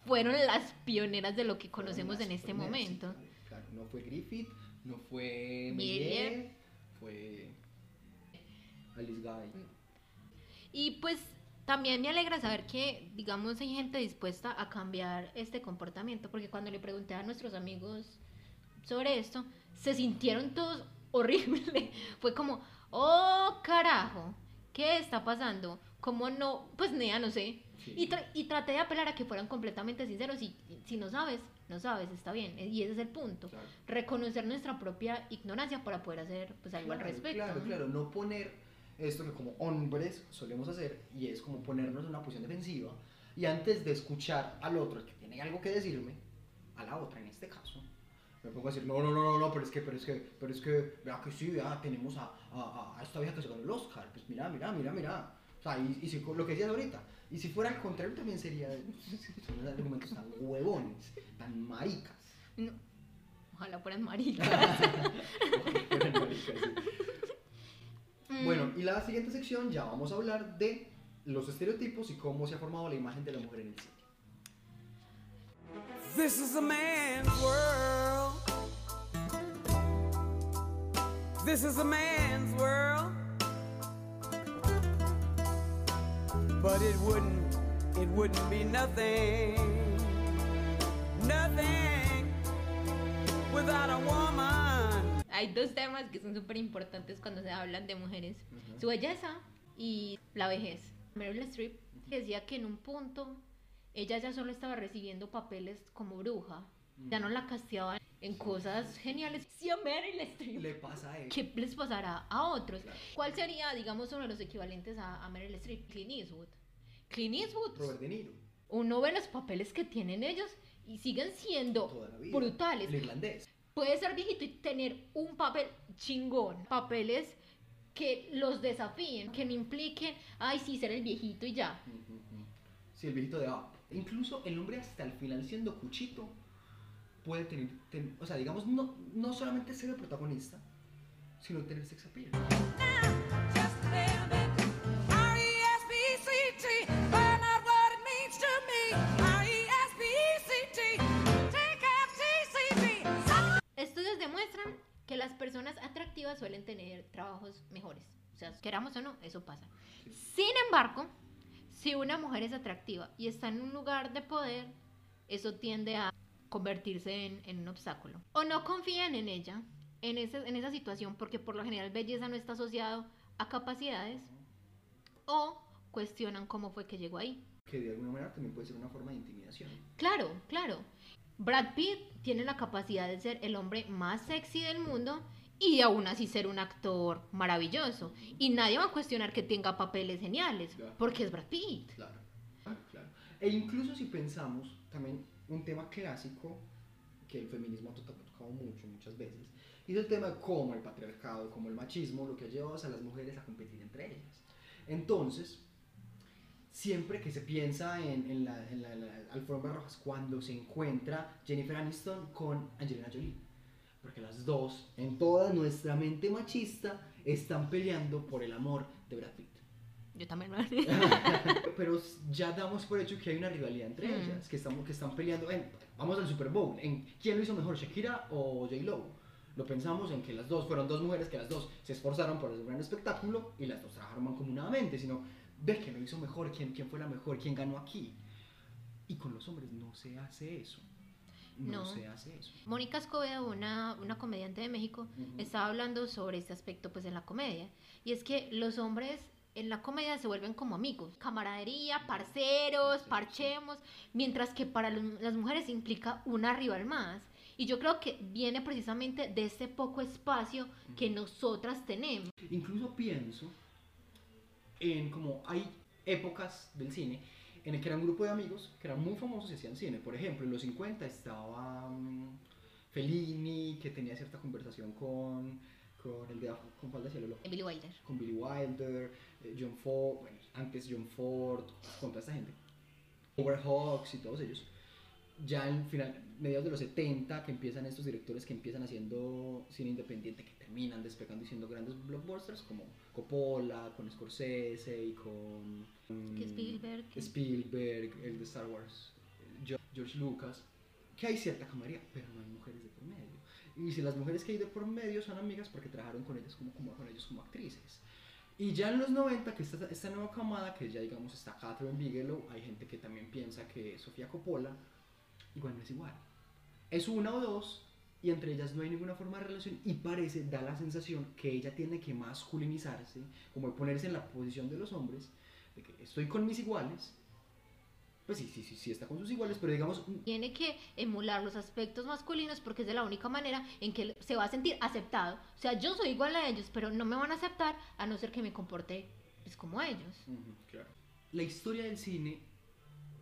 fueron las pioneras de lo que conocemos en este primeras, momento. sí, claro, no fue Griffith, no fue. Méliès, fue Alice Guy. Y pues también me alegra saber que, digamos, hay gente dispuesta a cambiar este comportamiento, porque cuando le pregunté a nuestros amigos sobre esto, se sintieron todos horrible. Fue como, oh carajo, ¿qué está pasando? ¿Cómo no? Pues nea, no sé. Sí. Y, tra- y traté de apelar a que fueran completamente sinceros y y si no sabes, no sabes, está bien. Y ese es el punto. Claro. Reconocer nuestra propia ignorancia para poder hacer pues algo al respecto. Claro, claro, no poner esto que como hombres solemos hacer y es como ponernos en una posición defensiva y antes de escuchar al otro, el que tiene algo que decirme, a la otra en este caso, me pongo a decir, no, no, no, no, no, pero es que, pero es que, pero es que, vea que sí, vea, tenemos a, a, a esta vieja que se ganó el Oscar, pues mira, mira, mira, mira. O sea, y, y si, lo que decías ahorita, y si fuera al contrario también sería, son unos argumentos tan huevones, tan maricas. No. Ojalá fueran maricas. Fueran maricas, sí. Mm. Bueno, y la siguiente sección ya vamos a hablar de los estereotipos y cómo se ha formado la imagen de la mujer en el cine. This is a man's world. This is a man's world. But it wouldn't, it wouldn't be nothing, nothing without a woman. Hay dos temas que son súper importantes cuando se hablan de mujeres. Su belleza y la vejez. Meryl Streep decía que en un punto ella ya solo estaba recibiendo papeles como bruja. Ya no la casteaban en cosas geniales. Sí, a Meryl Streep. Le pasa a ella. ¿Qué les pasará a otros? Claro. ¿Cuál sería, digamos, uno de los equivalentes a, a Meryl Streep? Clint Eastwood. Clint Eastwood, Robert De Niro, uno ve los papeles que tienen ellos y siguen siendo brutales. El irlandés. Puede ser viejito y tener un papel chingón. Papeles que los desafíen, que no impliquen, ay, sí, ser el viejito y ya. Sí, el viejito de Up. Incluso el hombre hasta el final siendo cuchito puede tener, ten- o sea, digamos, no, no solamente ser el protagonista, sino tener sex appeal. Estudios demuestran que las personas atractivas suelen tener trabajos mejores. O sea, queramos o no, eso pasa. Sin embargo, si una mujer es atractiva y está en un lugar de poder, eso tiende a convertirse en, en un obstáculo. O no confían en ella, en, ese- en esa situación, porque por lo general belleza no está asociado a capacidades, o cuestionan cómo fue que llegó ahí. Que de alguna manera también puede ser una forma de intimidación. Claro, claro. Brad Pitt tiene la capacidad de ser el hombre más sexy del mundo y aún así ser un actor maravilloso. Y nadie va a cuestionar que tenga papeles geniales, Claro. porque es Brad Pitt. Claro, claro, claro. E incluso si pensamos, también un tema clásico que el feminismo ha to- ha tocado mucho, muchas veces, y es el tema de cómo el patriarcado, como el machismo, lo que ha llevado a las mujeres a competir entre ellas. Entonces, siempre que se piensa en, en la, alfombra cuando se encuentra Jennifer Aniston con Angelina Jolie, porque las dos, en toda nuestra mente machista, están peleando por el amor de Brad Pitt. Yo también lo Pero ya damos por hecho que hay una rivalidad entre Mm. ellas, que, estamos, que están peleando en, vamos al Super Bowl, en quién lo hizo mejor, Shakira o J. Lo. Pensamos en que las dos fueron dos mujeres que las dos se esforzaron por hacer un gran espectáculo y las dos trabajaron mancomunadamente, sino ve que lo hizo mejor, quién, quién fue la mejor, quién ganó aquí. Y con los hombres no se hace eso. No, No. se hace eso. Mónica Escobedo, una, una comediante de México, Ujú. estaba hablando sobre este aspecto pues en la comedia. Y es que los hombres en la comedia se vuelven como amigos, camaradería, parceros, parchemos, mientras que para las mujeres implica una rival más. Y yo creo que viene precisamente de este poco espacio que nosotras tenemos. Incluso pienso en como hay épocas del cine en el que era un grupo de amigos que eran muy famosos y hacían cine. Por ejemplo, en los 50 estaba mm, Fellini, que tenía cierta conversación con, con el de Ajo- con falda hacia lo loco, Billy Wilder. con Billy Wilder, eh, John Ford, bueno, antes John Ford, con toda esta gente. Howard Hawks y todos ellos. Ya en final, mediados de los 70, que empiezan estos directores que empiezan haciendo cine independiente, que terminan despegando y siendo grandes blockbusters, como Coppola, con Scorsese y con Que Spielberg. Spielberg, el de Star Wars, George Lucas, que hay cierta camaradería, pero no hay mujeres. Y si las mujeres que hay de por medio son amigas porque trabajaron con ellas como, con ellos como actrices. Y ya en los 90, que esta, esta nueva camada, que ya digamos está Catherine Bigelow, hay gente que también piensa que Sofía Coppola, igual no es igual. Es una o dos, y entre ellas no hay ninguna forma de relación, y parece, da la sensación que ella tiene que masculinizarse, como ponerse en la posición de los hombres, de que estoy con mis iguales, pues sí, sí, sí, sí está con sus iguales, pero digamos, Tiene que emular los aspectos masculinos porque es de la única manera en que se va a sentir aceptado. O sea, yo soy igual a ellos, pero no me van a aceptar a no ser que me comporte pues, como ellos. Ujú, claro. La historia del cine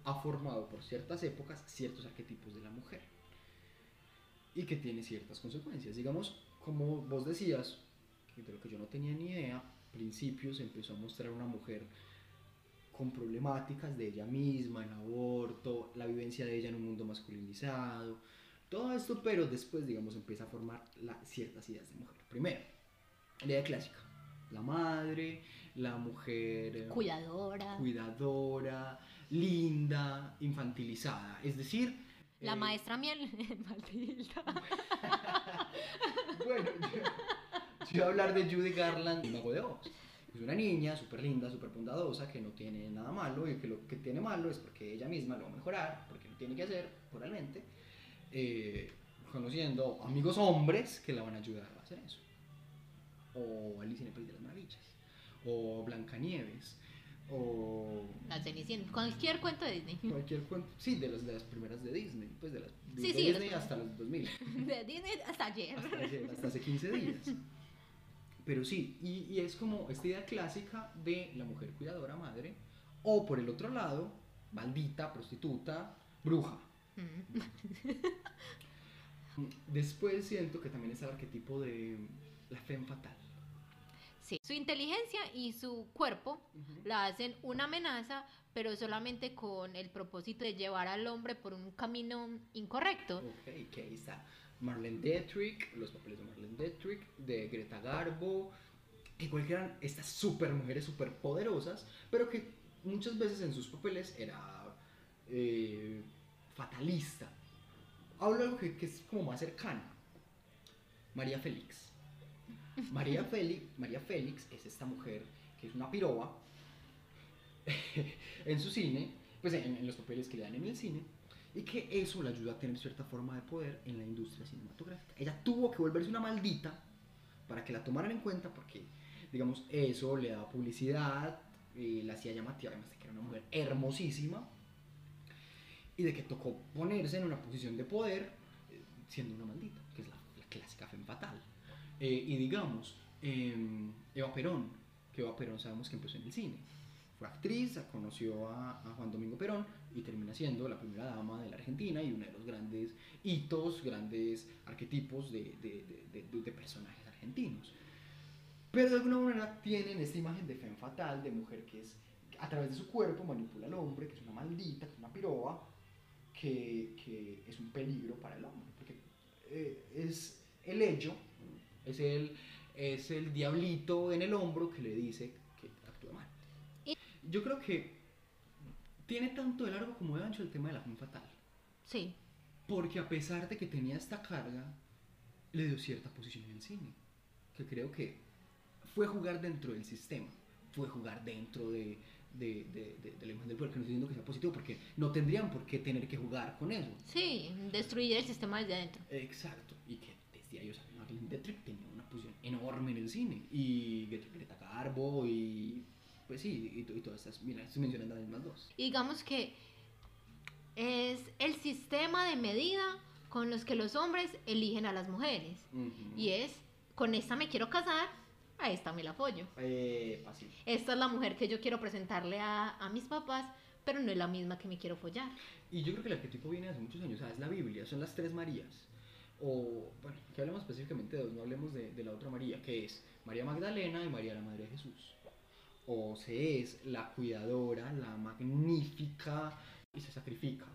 ha formado por ciertas épocas ciertos arquetipos de la mujer y que tiene ciertas consecuencias. Digamos, como vos decías, de lo que yo no tenía ni idea, principios empezó a mostrar una mujer con problemáticas de ella misma, el aborto, la vivencia de ella en un mundo masculinizado, todo esto, pero después, digamos, empieza a formar la- ciertas ideas de mujer. Primero, la idea clásica, la madre, la mujer eh, Cuidadora. cuidadora, linda, infantilizada, es decir... La eh, maestra miel. Matilda. Bueno, yo, yo voy a hablar de Judy Garland, el mago de Oz. Es una niña súper linda, súper bondadosa, que no tiene nada malo y que lo que tiene malo es porque ella misma lo va a mejorar, porque lo tiene que hacer, moralmente, eh, conociendo amigos hombres que la van a ayudar a hacer eso. O Alicia en el País de las Maravillas, o Blancanieves, o La Cenicienta. Cualquier cuento de Disney. cualquier cuento, sí, de las, de las primeras de Disney, pues de las de Sí, sí, Disney las- hasta los 2000. De Disney hasta ayer. hasta hace, hasta hace 15 días. Pero sí, y, y es como esta idea clásica de la mujer cuidadora madre, o por el otro lado, maldita, prostituta, bruja. Mm. Después siento que también está el arquetipo de la femme fatal. Sí. Su inteligencia y su cuerpo la hacen una amenaza, pero solamente con el propósito de llevar al hombre por un camino incorrecto. Ok, que ahí está Marlene Dietrich, los papeles de Marlene Dietrich, de Greta Garbo, que cualquiera eran estas super mujeres super poderosas, pero que muchas veces en sus papeles era eh, fatalista. Hablo de algo que, que es como más cercano. María Félix. María Félix, María Félix es esta mujer que es una piroba en su cine, pues en, en los papeles que le dan en el cine, y que eso le ayuda a tener cierta forma de poder en la industria cinematográfica. Ella tuvo que volverse una maldita para que la tomaran en cuenta porque, digamos, eso le daba publicidad, y la hacía llamativa, además de que era una mujer hermosísima, y de que tocó ponerse en una posición de poder eh, siendo una maldita, que es la, la clásica femme fatal. Eh, y digamos, em, Eva Perón, que Eva Perón sabemos que empezó en el cine. Fue actriz, conoció a, a Juan Domingo Perón y termina siendo la primera dama de la Argentina y uno de los grandes hitos, grandes arquetipos de, de- de- de- personajes argentinos. Pero de alguna manera tienen esta imagen de femme fatal, de mujer que es a través de su cuerpo manipula al hombre, que es una maldita, que es una piroa, que, que es un peligro para el hombre. Porque eh, es el hecho, es el, es el diablito en el hombro que le dice que actúa mal. Yo creo que tiene tanto de largo como de ancho el tema de la femme fatal. Sí. Porque a pesar de que tenía esta carga, le dio cierta posición en el cine. Que creo que fue jugar dentro del sistema, fue jugar dentro de, de, de, de- de la imagen del poder, que no estoy diciendo que sea positivo, porque no tendrían por qué tener que jugar con eso. Sí, destruir el sistema desde adentro. Exacto, y que desde ahí, o sea, Marlene Dietrich tenía una posición enorme en el cine, y Greta Garbo, y pues sí, y, to- y todas estas, mira, estoy mencionando las mismas dos. Digamos que es el sistema de medida con los que los hombres eligen a las mujeres. Y es, con esta me quiero casar, a esta me la apoyo. Eh. Esta es la mujer que yo quiero presentarle a, a mis papás, pero no es la misma que me quiero follar. Y yo creo que el arquetipo viene hace muchos años, o sea, es la Biblia, son las tres Marías. O, bueno, que hablemos específicamente de dos, no hablemos de, de la otra María, que es María Magdalena y María la Madre de Jesús. O se es la cuidadora, la magnífica y se sacrifica.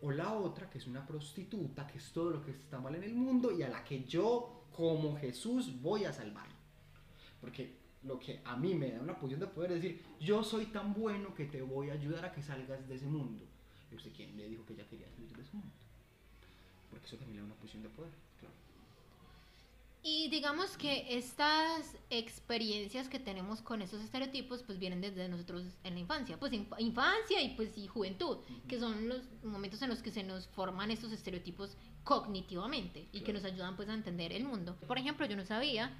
O la otra, que es una prostituta, que es todo lo que está mal en el mundo y a la que yo, como Jesús, voy a salvar. Porque lo que a mí me da una posición de poder es decir, yo soy tan bueno que te voy a ayudar a que salgas de ese mundo. ¿Y usted quién le dijo que ella quería salir de ese mundo? Porque eso también le da una posición de poder. Y digamos que estas experiencias que tenemos con esos estereotipos pues vienen desde nosotros en la infancia, pues inf- infancia y pues y juventud, que son los momentos en los que se nos forman estos estereotipos cognitivamente y que nos ayudan pues a entender el mundo. Por ejemplo, yo no sabía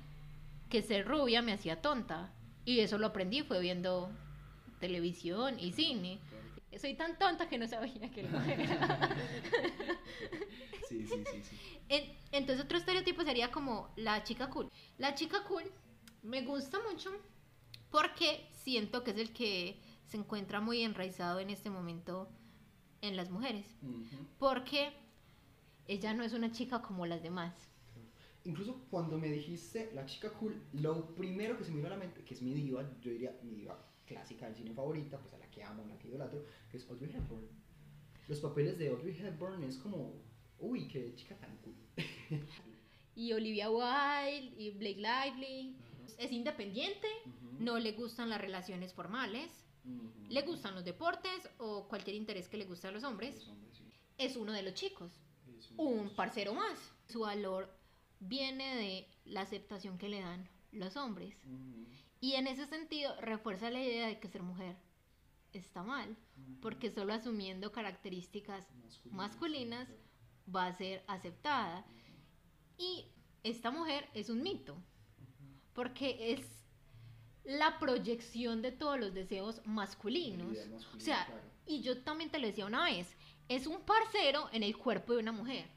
que ser rubia me hacía tonta y eso lo aprendí fue viendo televisión y cine. Soy tan tonta que no sabía que lo era. Sí, sí, sí, sí. En- Entonces otro estereotipo sería como la chica cool. La chica cool me gusta mucho porque siento que es el que se encuentra muy enraizado en este momento en las mujeres. Porque ella no es una chica como las demás. Incluso cuando me dijiste la chica cool, lo primero que se me vino a la mente, que es mi diva, yo diría mi diva clásica del cine favorita, pues a la que amo, a la que idolatro, que es Audrey Hepburn. Los papeles de Audrey Hepburn es como, uy, qué chica tan cool. Y Olivia Wilde y Blake Lively. Es independiente, no le gustan las relaciones formales, le gustan los deportes o cualquier interés que le guste a los hombres. Los hombres, sí. Es uno de los chicos. Es un parcero más. Su valor viene de la aceptación que le dan los hombres. Y en ese sentido refuerza la idea de que ser mujer está mal, porque solo asumiendo características Masculinas, va a ser aceptada. Y esta mujer es un mito, porque es la proyección de todos los deseos masculinos. O sea, claro. y yo también te lo decía una vez, es un parcero en el cuerpo de una mujer.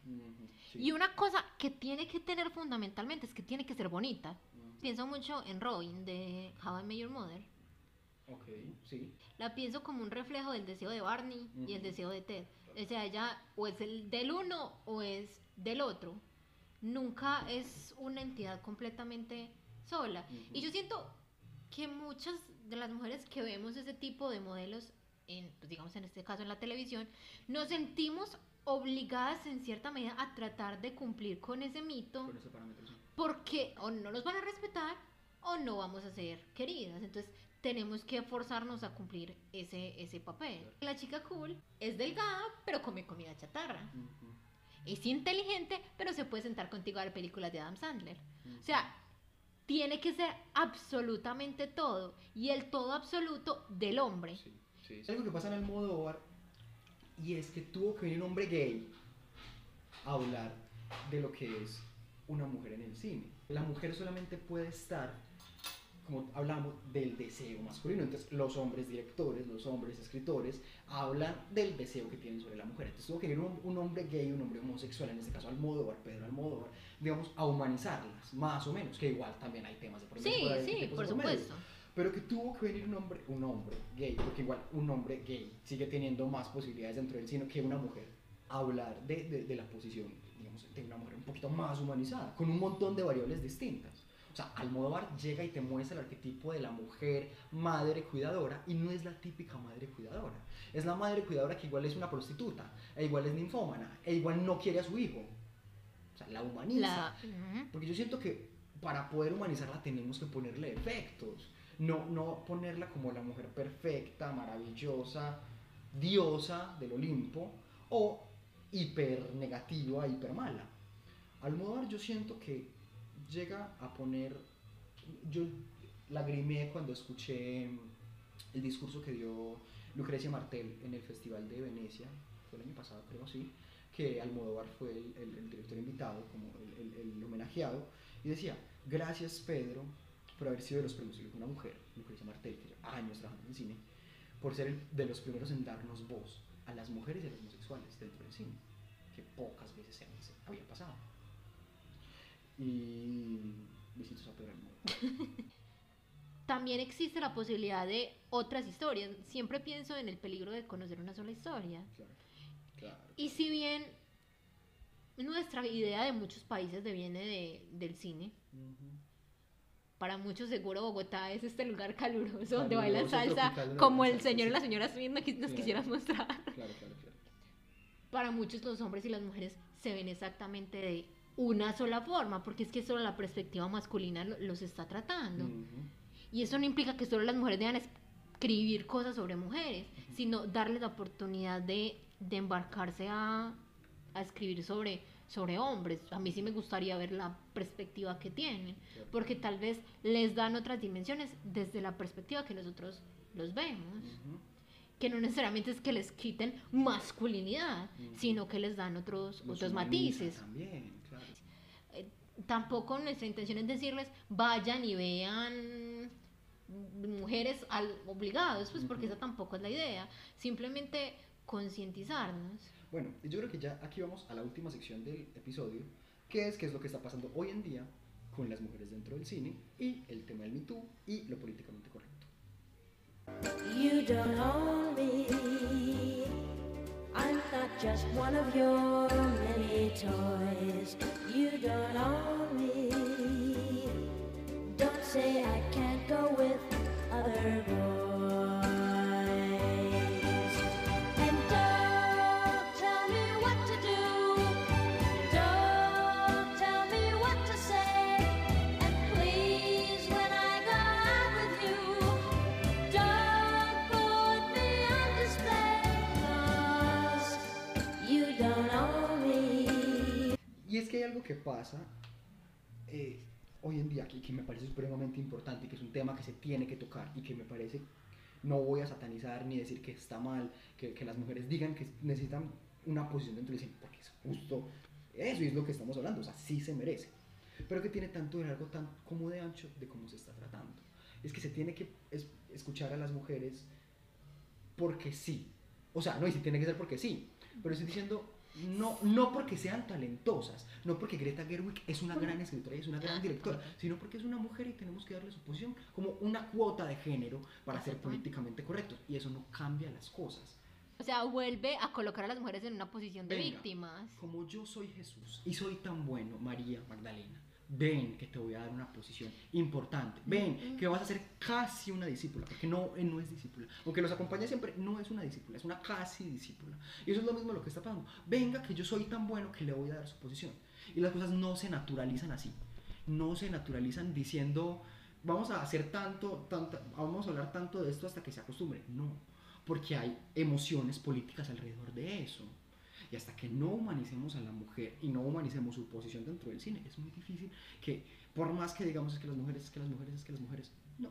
Sí. Y una cosa que tiene que tener fundamentalmente es que tiene que ser bonita. Pienso mucho en Robin de How I Met Your Mother. Ok, sí. La pienso como un reflejo del deseo de Barney y el deseo de Ted. O sea, ella o es el del uno o es del otro. Nunca es una entidad completamente sola. Y yo siento que muchas de las mujeres que vemos ese tipo de modelos, en, pues, digamos en este caso en la televisión, nos sentimos obligadas en cierta medida a tratar de cumplir con ese mito Con ese parámetro, sí. Porque o no nos van a respetar o no vamos a ser queridas. Entonces tenemos que forzarnos a cumplir ese, ese papel. La chica cool es delgada, pero come comida chatarra. Es inteligente, pero se puede sentar contigo a ver películas de Adam Sandler. O sea, tiene que ser absolutamente todo. Y el todo absoluto del hombre. Sí, sí. Es algo que pasa en el modo y es que tuvo que venir un hombre gay a hablar de lo que es una mujer en el cine. La mujer solamente puede estar como hablamos del deseo masculino. Entonces, los hombres directores, los hombres escritores, hablan del deseo que tienen sobre la mujer. Entonces, tuvo que venir un, un hombre gay, un hombre homosexual, en este caso Almodóvar, Pedro Almodóvar, digamos, a humanizarlas, más o menos, que igual también hay temas de por medio, Sí, sí, por de medio. supuesto. Pero que tuvo que venir un hombre, un hombre gay, porque igual un hombre gay sigue teniendo más posibilidades dentro del cine que una mujer, a hablar de, de, de la posición, digamos, de una mujer un poquito más humanizada, con un montón de variables distintas. O sea, Almodóvar llega y te muestra el arquetipo de la mujer madre cuidadora y no es la típica madre cuidadora. Es la madre cuidadora que igual es una prostituta, e igual es ninfómana, e igual no quiere a su hijo. O sea, la humaniza. La-. Porque yo siento que para poder humanizarla tenemos que ponerle efectos. No, no ponerla como la mujer perfecta, maravillosa, diosa del Olimpo o hiper negativa, hiper mala. Almodóvar yo siento que llega a poner, yo lagrimé cuando escuché el discurso que dio Lucrecia Martel en el Festival de Venecia, fue el año pasado creo, sí, que Almodóvar fue el, el- el director invitado, como el, el- homenajeado, y decía, gracias Pedro por haber sido de los primeros, una mujer, Lucrecia Martel, que lleva años trabajando en cine, por ser de los primeros en darnos voz a las mujeres y a los homosexuales dentro del cine, que pocas veces se, se había pasado. Y besitos a Pedro. También existe la posibilidad de otras historias. Siempre pienso en el peligro de conocer una sola historia. Claro, claro. Y si bien nuestra idea de muchos países deviene de, del cine. Para muchos seguro Bogotá es este lugar caluroso donde bailan Caluroso, salsa, como el señor y la señora Smith nos, Claro. quisieran mostrar. Claro, claro. Para muchos los hombres y las mujeres se ven exactamente de una sola forma, porque es que solo la perspectiva masculina lo- los está tratando. Ujú. Y eso no implica que solo las mujeres deban escribir cosas sobre mujeres, sino darles la oportunidad de, de embarcarse a, a escribir sobre, sobre hombres. A mí sí me gustaría ver la perspectiva que tienen, porque tal vez les dan otras dimensiones desde la perspectiva que nosotros los vemos. Que no necesariamente es que les quiten masculinidad, sino que les dan otros, Los otros matices. También, claro. Eh, tampoco nuestra intención es decirles vayan y vean mujeres al, obligados, pues porque esa tampoco es la idea. Simplemente concientizarnos. Bueno, yo creo que ya aquí vamos a la última sección del episodio, que es qué es lo que está pasando hoy en día con las mujeres dentro del cine y el tema del Me Too y lo políticamente correcto. You don't own me. I'm not just one of your many toys. You don't own me. Don't say I can't go with other boys. Que hay algo que pasa eh, hoy en día que, que me parece supremamente importante y que es un tema que se tiene que tocar y que me parece, no voy a satanizar ni decir que está mal, que, que las mujeres digan que necesitan una posición dentro del cine, porque es justo eso y es lo que estamos hablando, o sea, sí se merece. Pero que tiene tanto de largo tan como de ancho de cómo se está tratando. Es que se tiene que es- escuchar a las mujeres porque sí. O sea, no, y si tiene que ser porque sí. Pero estoy diciendo, no, no porque sean talentosas, no porque Greta Gerwig es una gran escritora y es una gran directora, sino porque es una mujer y tenemos que darle su posición como una cuota de género para ser políticamente correctos. Y eso no cambia las cosas. O sea, vuelve a colocar a las mujeres en una posición de Venga. víctimas. Como yo soy Jesús y soy tan bueno, María Magdalena, ven que te voy a dar una posición importante. Ven que vas a ser casi una discípula, porque no, no es discípula. Aunque los acompaña siempre, no es una discípula, es una casi discípula. Y eso es lo mismo lo que está pasando. Venga que yo soy tan bueno que le voy a dar su posición. Y las cosas no se naturalizan así. No se naturalizan diciendo, vamos a hacer tanto, tanta, vamos a hablar tanto de esto hasta que se acostumbre. No, porque hay emociones políticas alrededor de eso. Y hasta que no humanicemos a la mujer y no humanicemos su posición dentro del cine, es muy difícil que, por más que digamos es que las mujeres, es que las mujeres, es que las mujeres, no.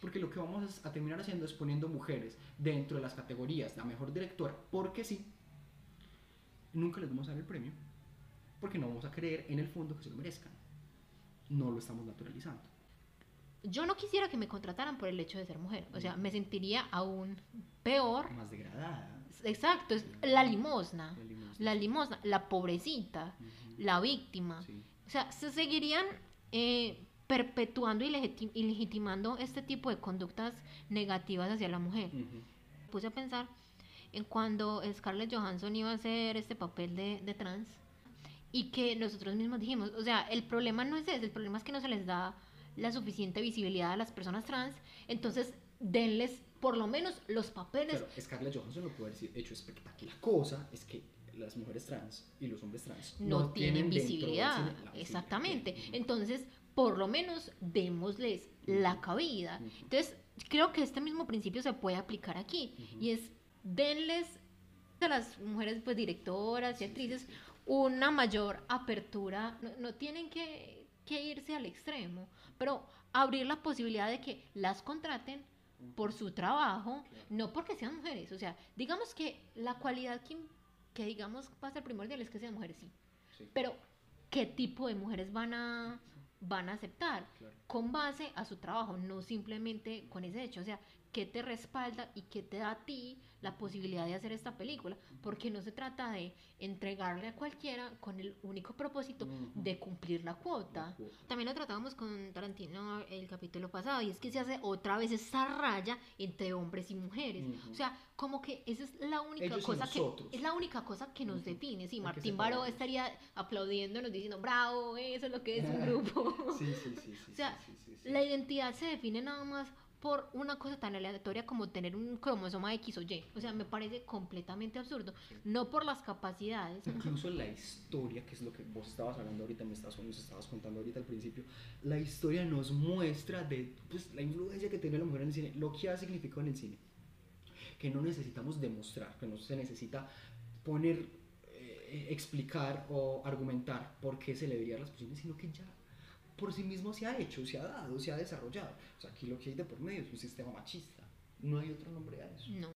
Porque lo que vamos a terminar haciendo es poniendo mujeres dentro de las categorías, la mejor directora, porque sí, nunca les vamos a dar el premio, porque no vamos a creer en el fondo que se lo merezcan. No lo estamos naturalizando. yo no quisiera que me contrataran por el hecho de ser mujer. O sea, me sentiría aún peor. Más degradada. Exacto, es la limosna. La limosna. La limosna, la pobrecita, la víctima. Sí. O sea, se seguirían eh, perpetuando y legiti- y legitimando este tipo de conductas negativas hacia la mujer. Puse a pensar en cuando Scarlett Johansson iba a hacer este papel de, de trans y que nosotros mismos dijimos, o sea, el problema no es ese, el problema es que no se les da la suficiente visibilidad a las personas trans, entonces denles por lo menos los papeles Claro, Scarlett Johansson lo puede decir, hecho espectacular. La cosa es que las mujeres trans y los hombres trans no, tienen visibilidad. cine la visibilidad. Exactamente. Entonces, por lo menos démosles la cabida. Entonces, creo que este mismo principio se puede aplicar aquí. Y es, denles a las mujeres pues directoras y actrices una mayor apertura. No, no tienen que, que irse al extremo, pero abrir la posibilidad de que las contraten por su trabajo, no porque sean mujeres. O sea, digamos que la cualidad que, que digamos va a ser primordial es que sean mujeres, sí. Sí. Pero, ¿qué tipo de mujeres van a, van a aceptar? Claro. Con base a su trabajo, no simplemente con ese hecho. O sea, ¿qué te respalda y qué te da a ti la posibilidad de hacer esta película? Porque no se trata de entregarle a cualquiera con el único propósito de cumplir la cuota. También lo tratábamos con Tarantino el capítulo pasado y es que se hace otra vez esa raya entre hombres y mujeres. Ujú. O sea, como que esa es la única Ellos cosa que es la única cosa que nos define. Sí, Hay que Martín Baró estaría aplaudiéndonos diciendo, "Bravo, eso es lo que es un grupo." Sí, sí, sí, sí. O sea, sí, sí, sí. La identidad se define nada más por una cosa tan aleatoria como tener un cromosoma X o Y. O sea, me parece completamente absurdo. No por las capacidades. Incluso la historia, que es lo que vos estabas hablando ahorita, me estabas, nos estabas contando ahorita al principio, la historia nos muestra de pues, la influencia que tiene la mujer en el cine, lo que ha significado en el cine. Que no necesitamos demostrar, que no se necesita poner, eh, explicar o argumentar por qué se le dar las posiciones, sino que ya por sí mismo se ha hecho, se ha dado, se ha desarrollado. O sea, aquí lo que hay de por medio es un sistema machista. No hay otro nombre a eso. No.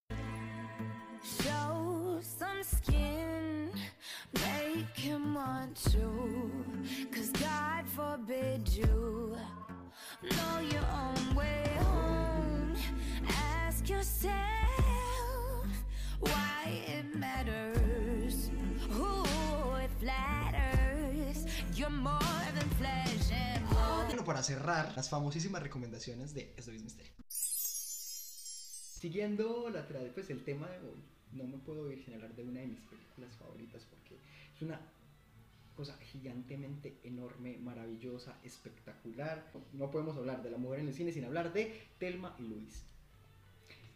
Show some skin, make him want to. Cause God forbid you know your own way home. Ask yourself why it matters. Who it flatters. You're more para cerrar, las famosísimas recomendaciones de Esto es Misterio. Siguiendo la pues el tema de hoy, no me puedo ir sin hablar de una de mis películas favoritas porque es una cosa gigantemente enorme, maravillosa, espectacular. No podemos hablar de la mujer en el cine sin hablar de Telma y Luis.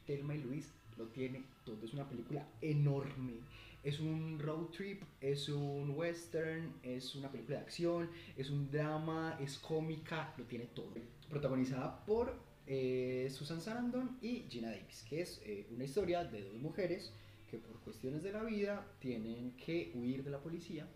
Telma y Luis lo tiene todo, es una película enorme. Es un road trip, es un western, es una película de acción, es un drama, es cómica, lo tiene todo. Protagonizada por eh, Susan Sarandon y Gina Davis, que es eh, una historia de dos mujeres que por cuestiones de la vida tienen que huir de la policía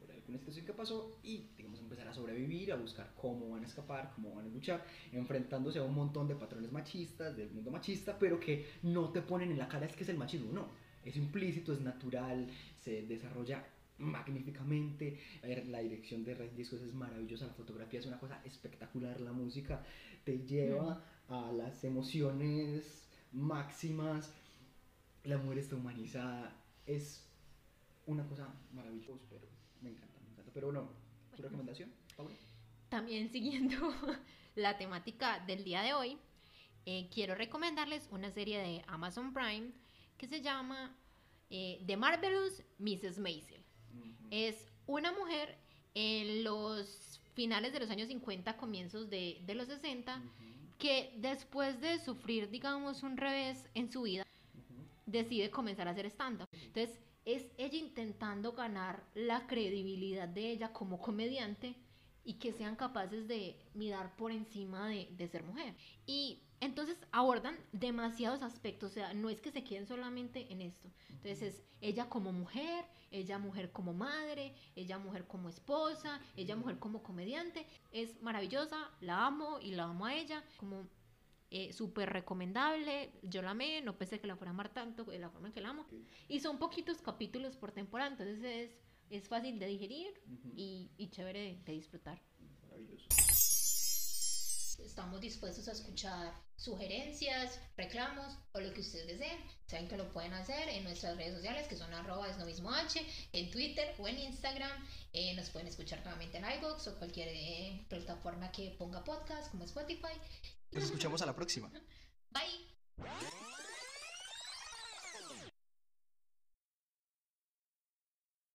por alguna situación que pasó y digamos empezar a sobrevivir, a buscar cómo van a escapar, cómo van a luchar, enfrentándose a un montón de patrones machistas, del mundo machista, pero que no te ponen en la cara es que es el machismo, no, es implícito, es natural, se desarrolla magníficamente, a ver, la dirección de Red Discos es maravillosa, la fotografía es una cosa espectacular, la música te lleva a las emociones máximas, la mujer está humanizada, es una cosa maravillosa, pero me encanta, me encanta. Pero bueno, ¿tu recomendación, Paula? También siguiendo la temática del día de hoy, eh, quiero recomendarles una serie de Amazon Prime que se llama eh, The Marvelous Mrs. Maisel. Es una mujer en los finales de los años 50, comienzos de, de los 60, que después de sufrir, digamos, un revés en su vida, decide comenzar a hacer stand-up. Entonces, es ella intentando ganar la credibilidad de ella como comediante y que sean capaces de mirar por encima de, de ser mujer. Y entonces abordan demasiados aspectos, o sea, no es que se queden solamente en esto. Entonces es ella como mujer, ella mujer como madre, ella mujer como esposa, ella mujer como comediante. Es maravillosa, la amo y la amo a ella, como eh, súper recomendable. Yo la amé, no pensé que la fuera a amar tanto de la forma en que la amo. Y son poquitos capítulos por temporada, entonces es, es fácil de digerir y, y chévere de, de disfrutar. Maravilloso. Estamos dispuestos a escuchar sugerencias, reclamos o lo que ustedes deseen. Saben que lo pueden hacer en nuestras redes sociales que son arroba es mismo H, en Twitter o en Instagram. Eh, nos pueden escuchar nuevamente en iVoox o cualquier eh, plataforma que ponga podcast como Spotify. Nos escuchamos a la próxima.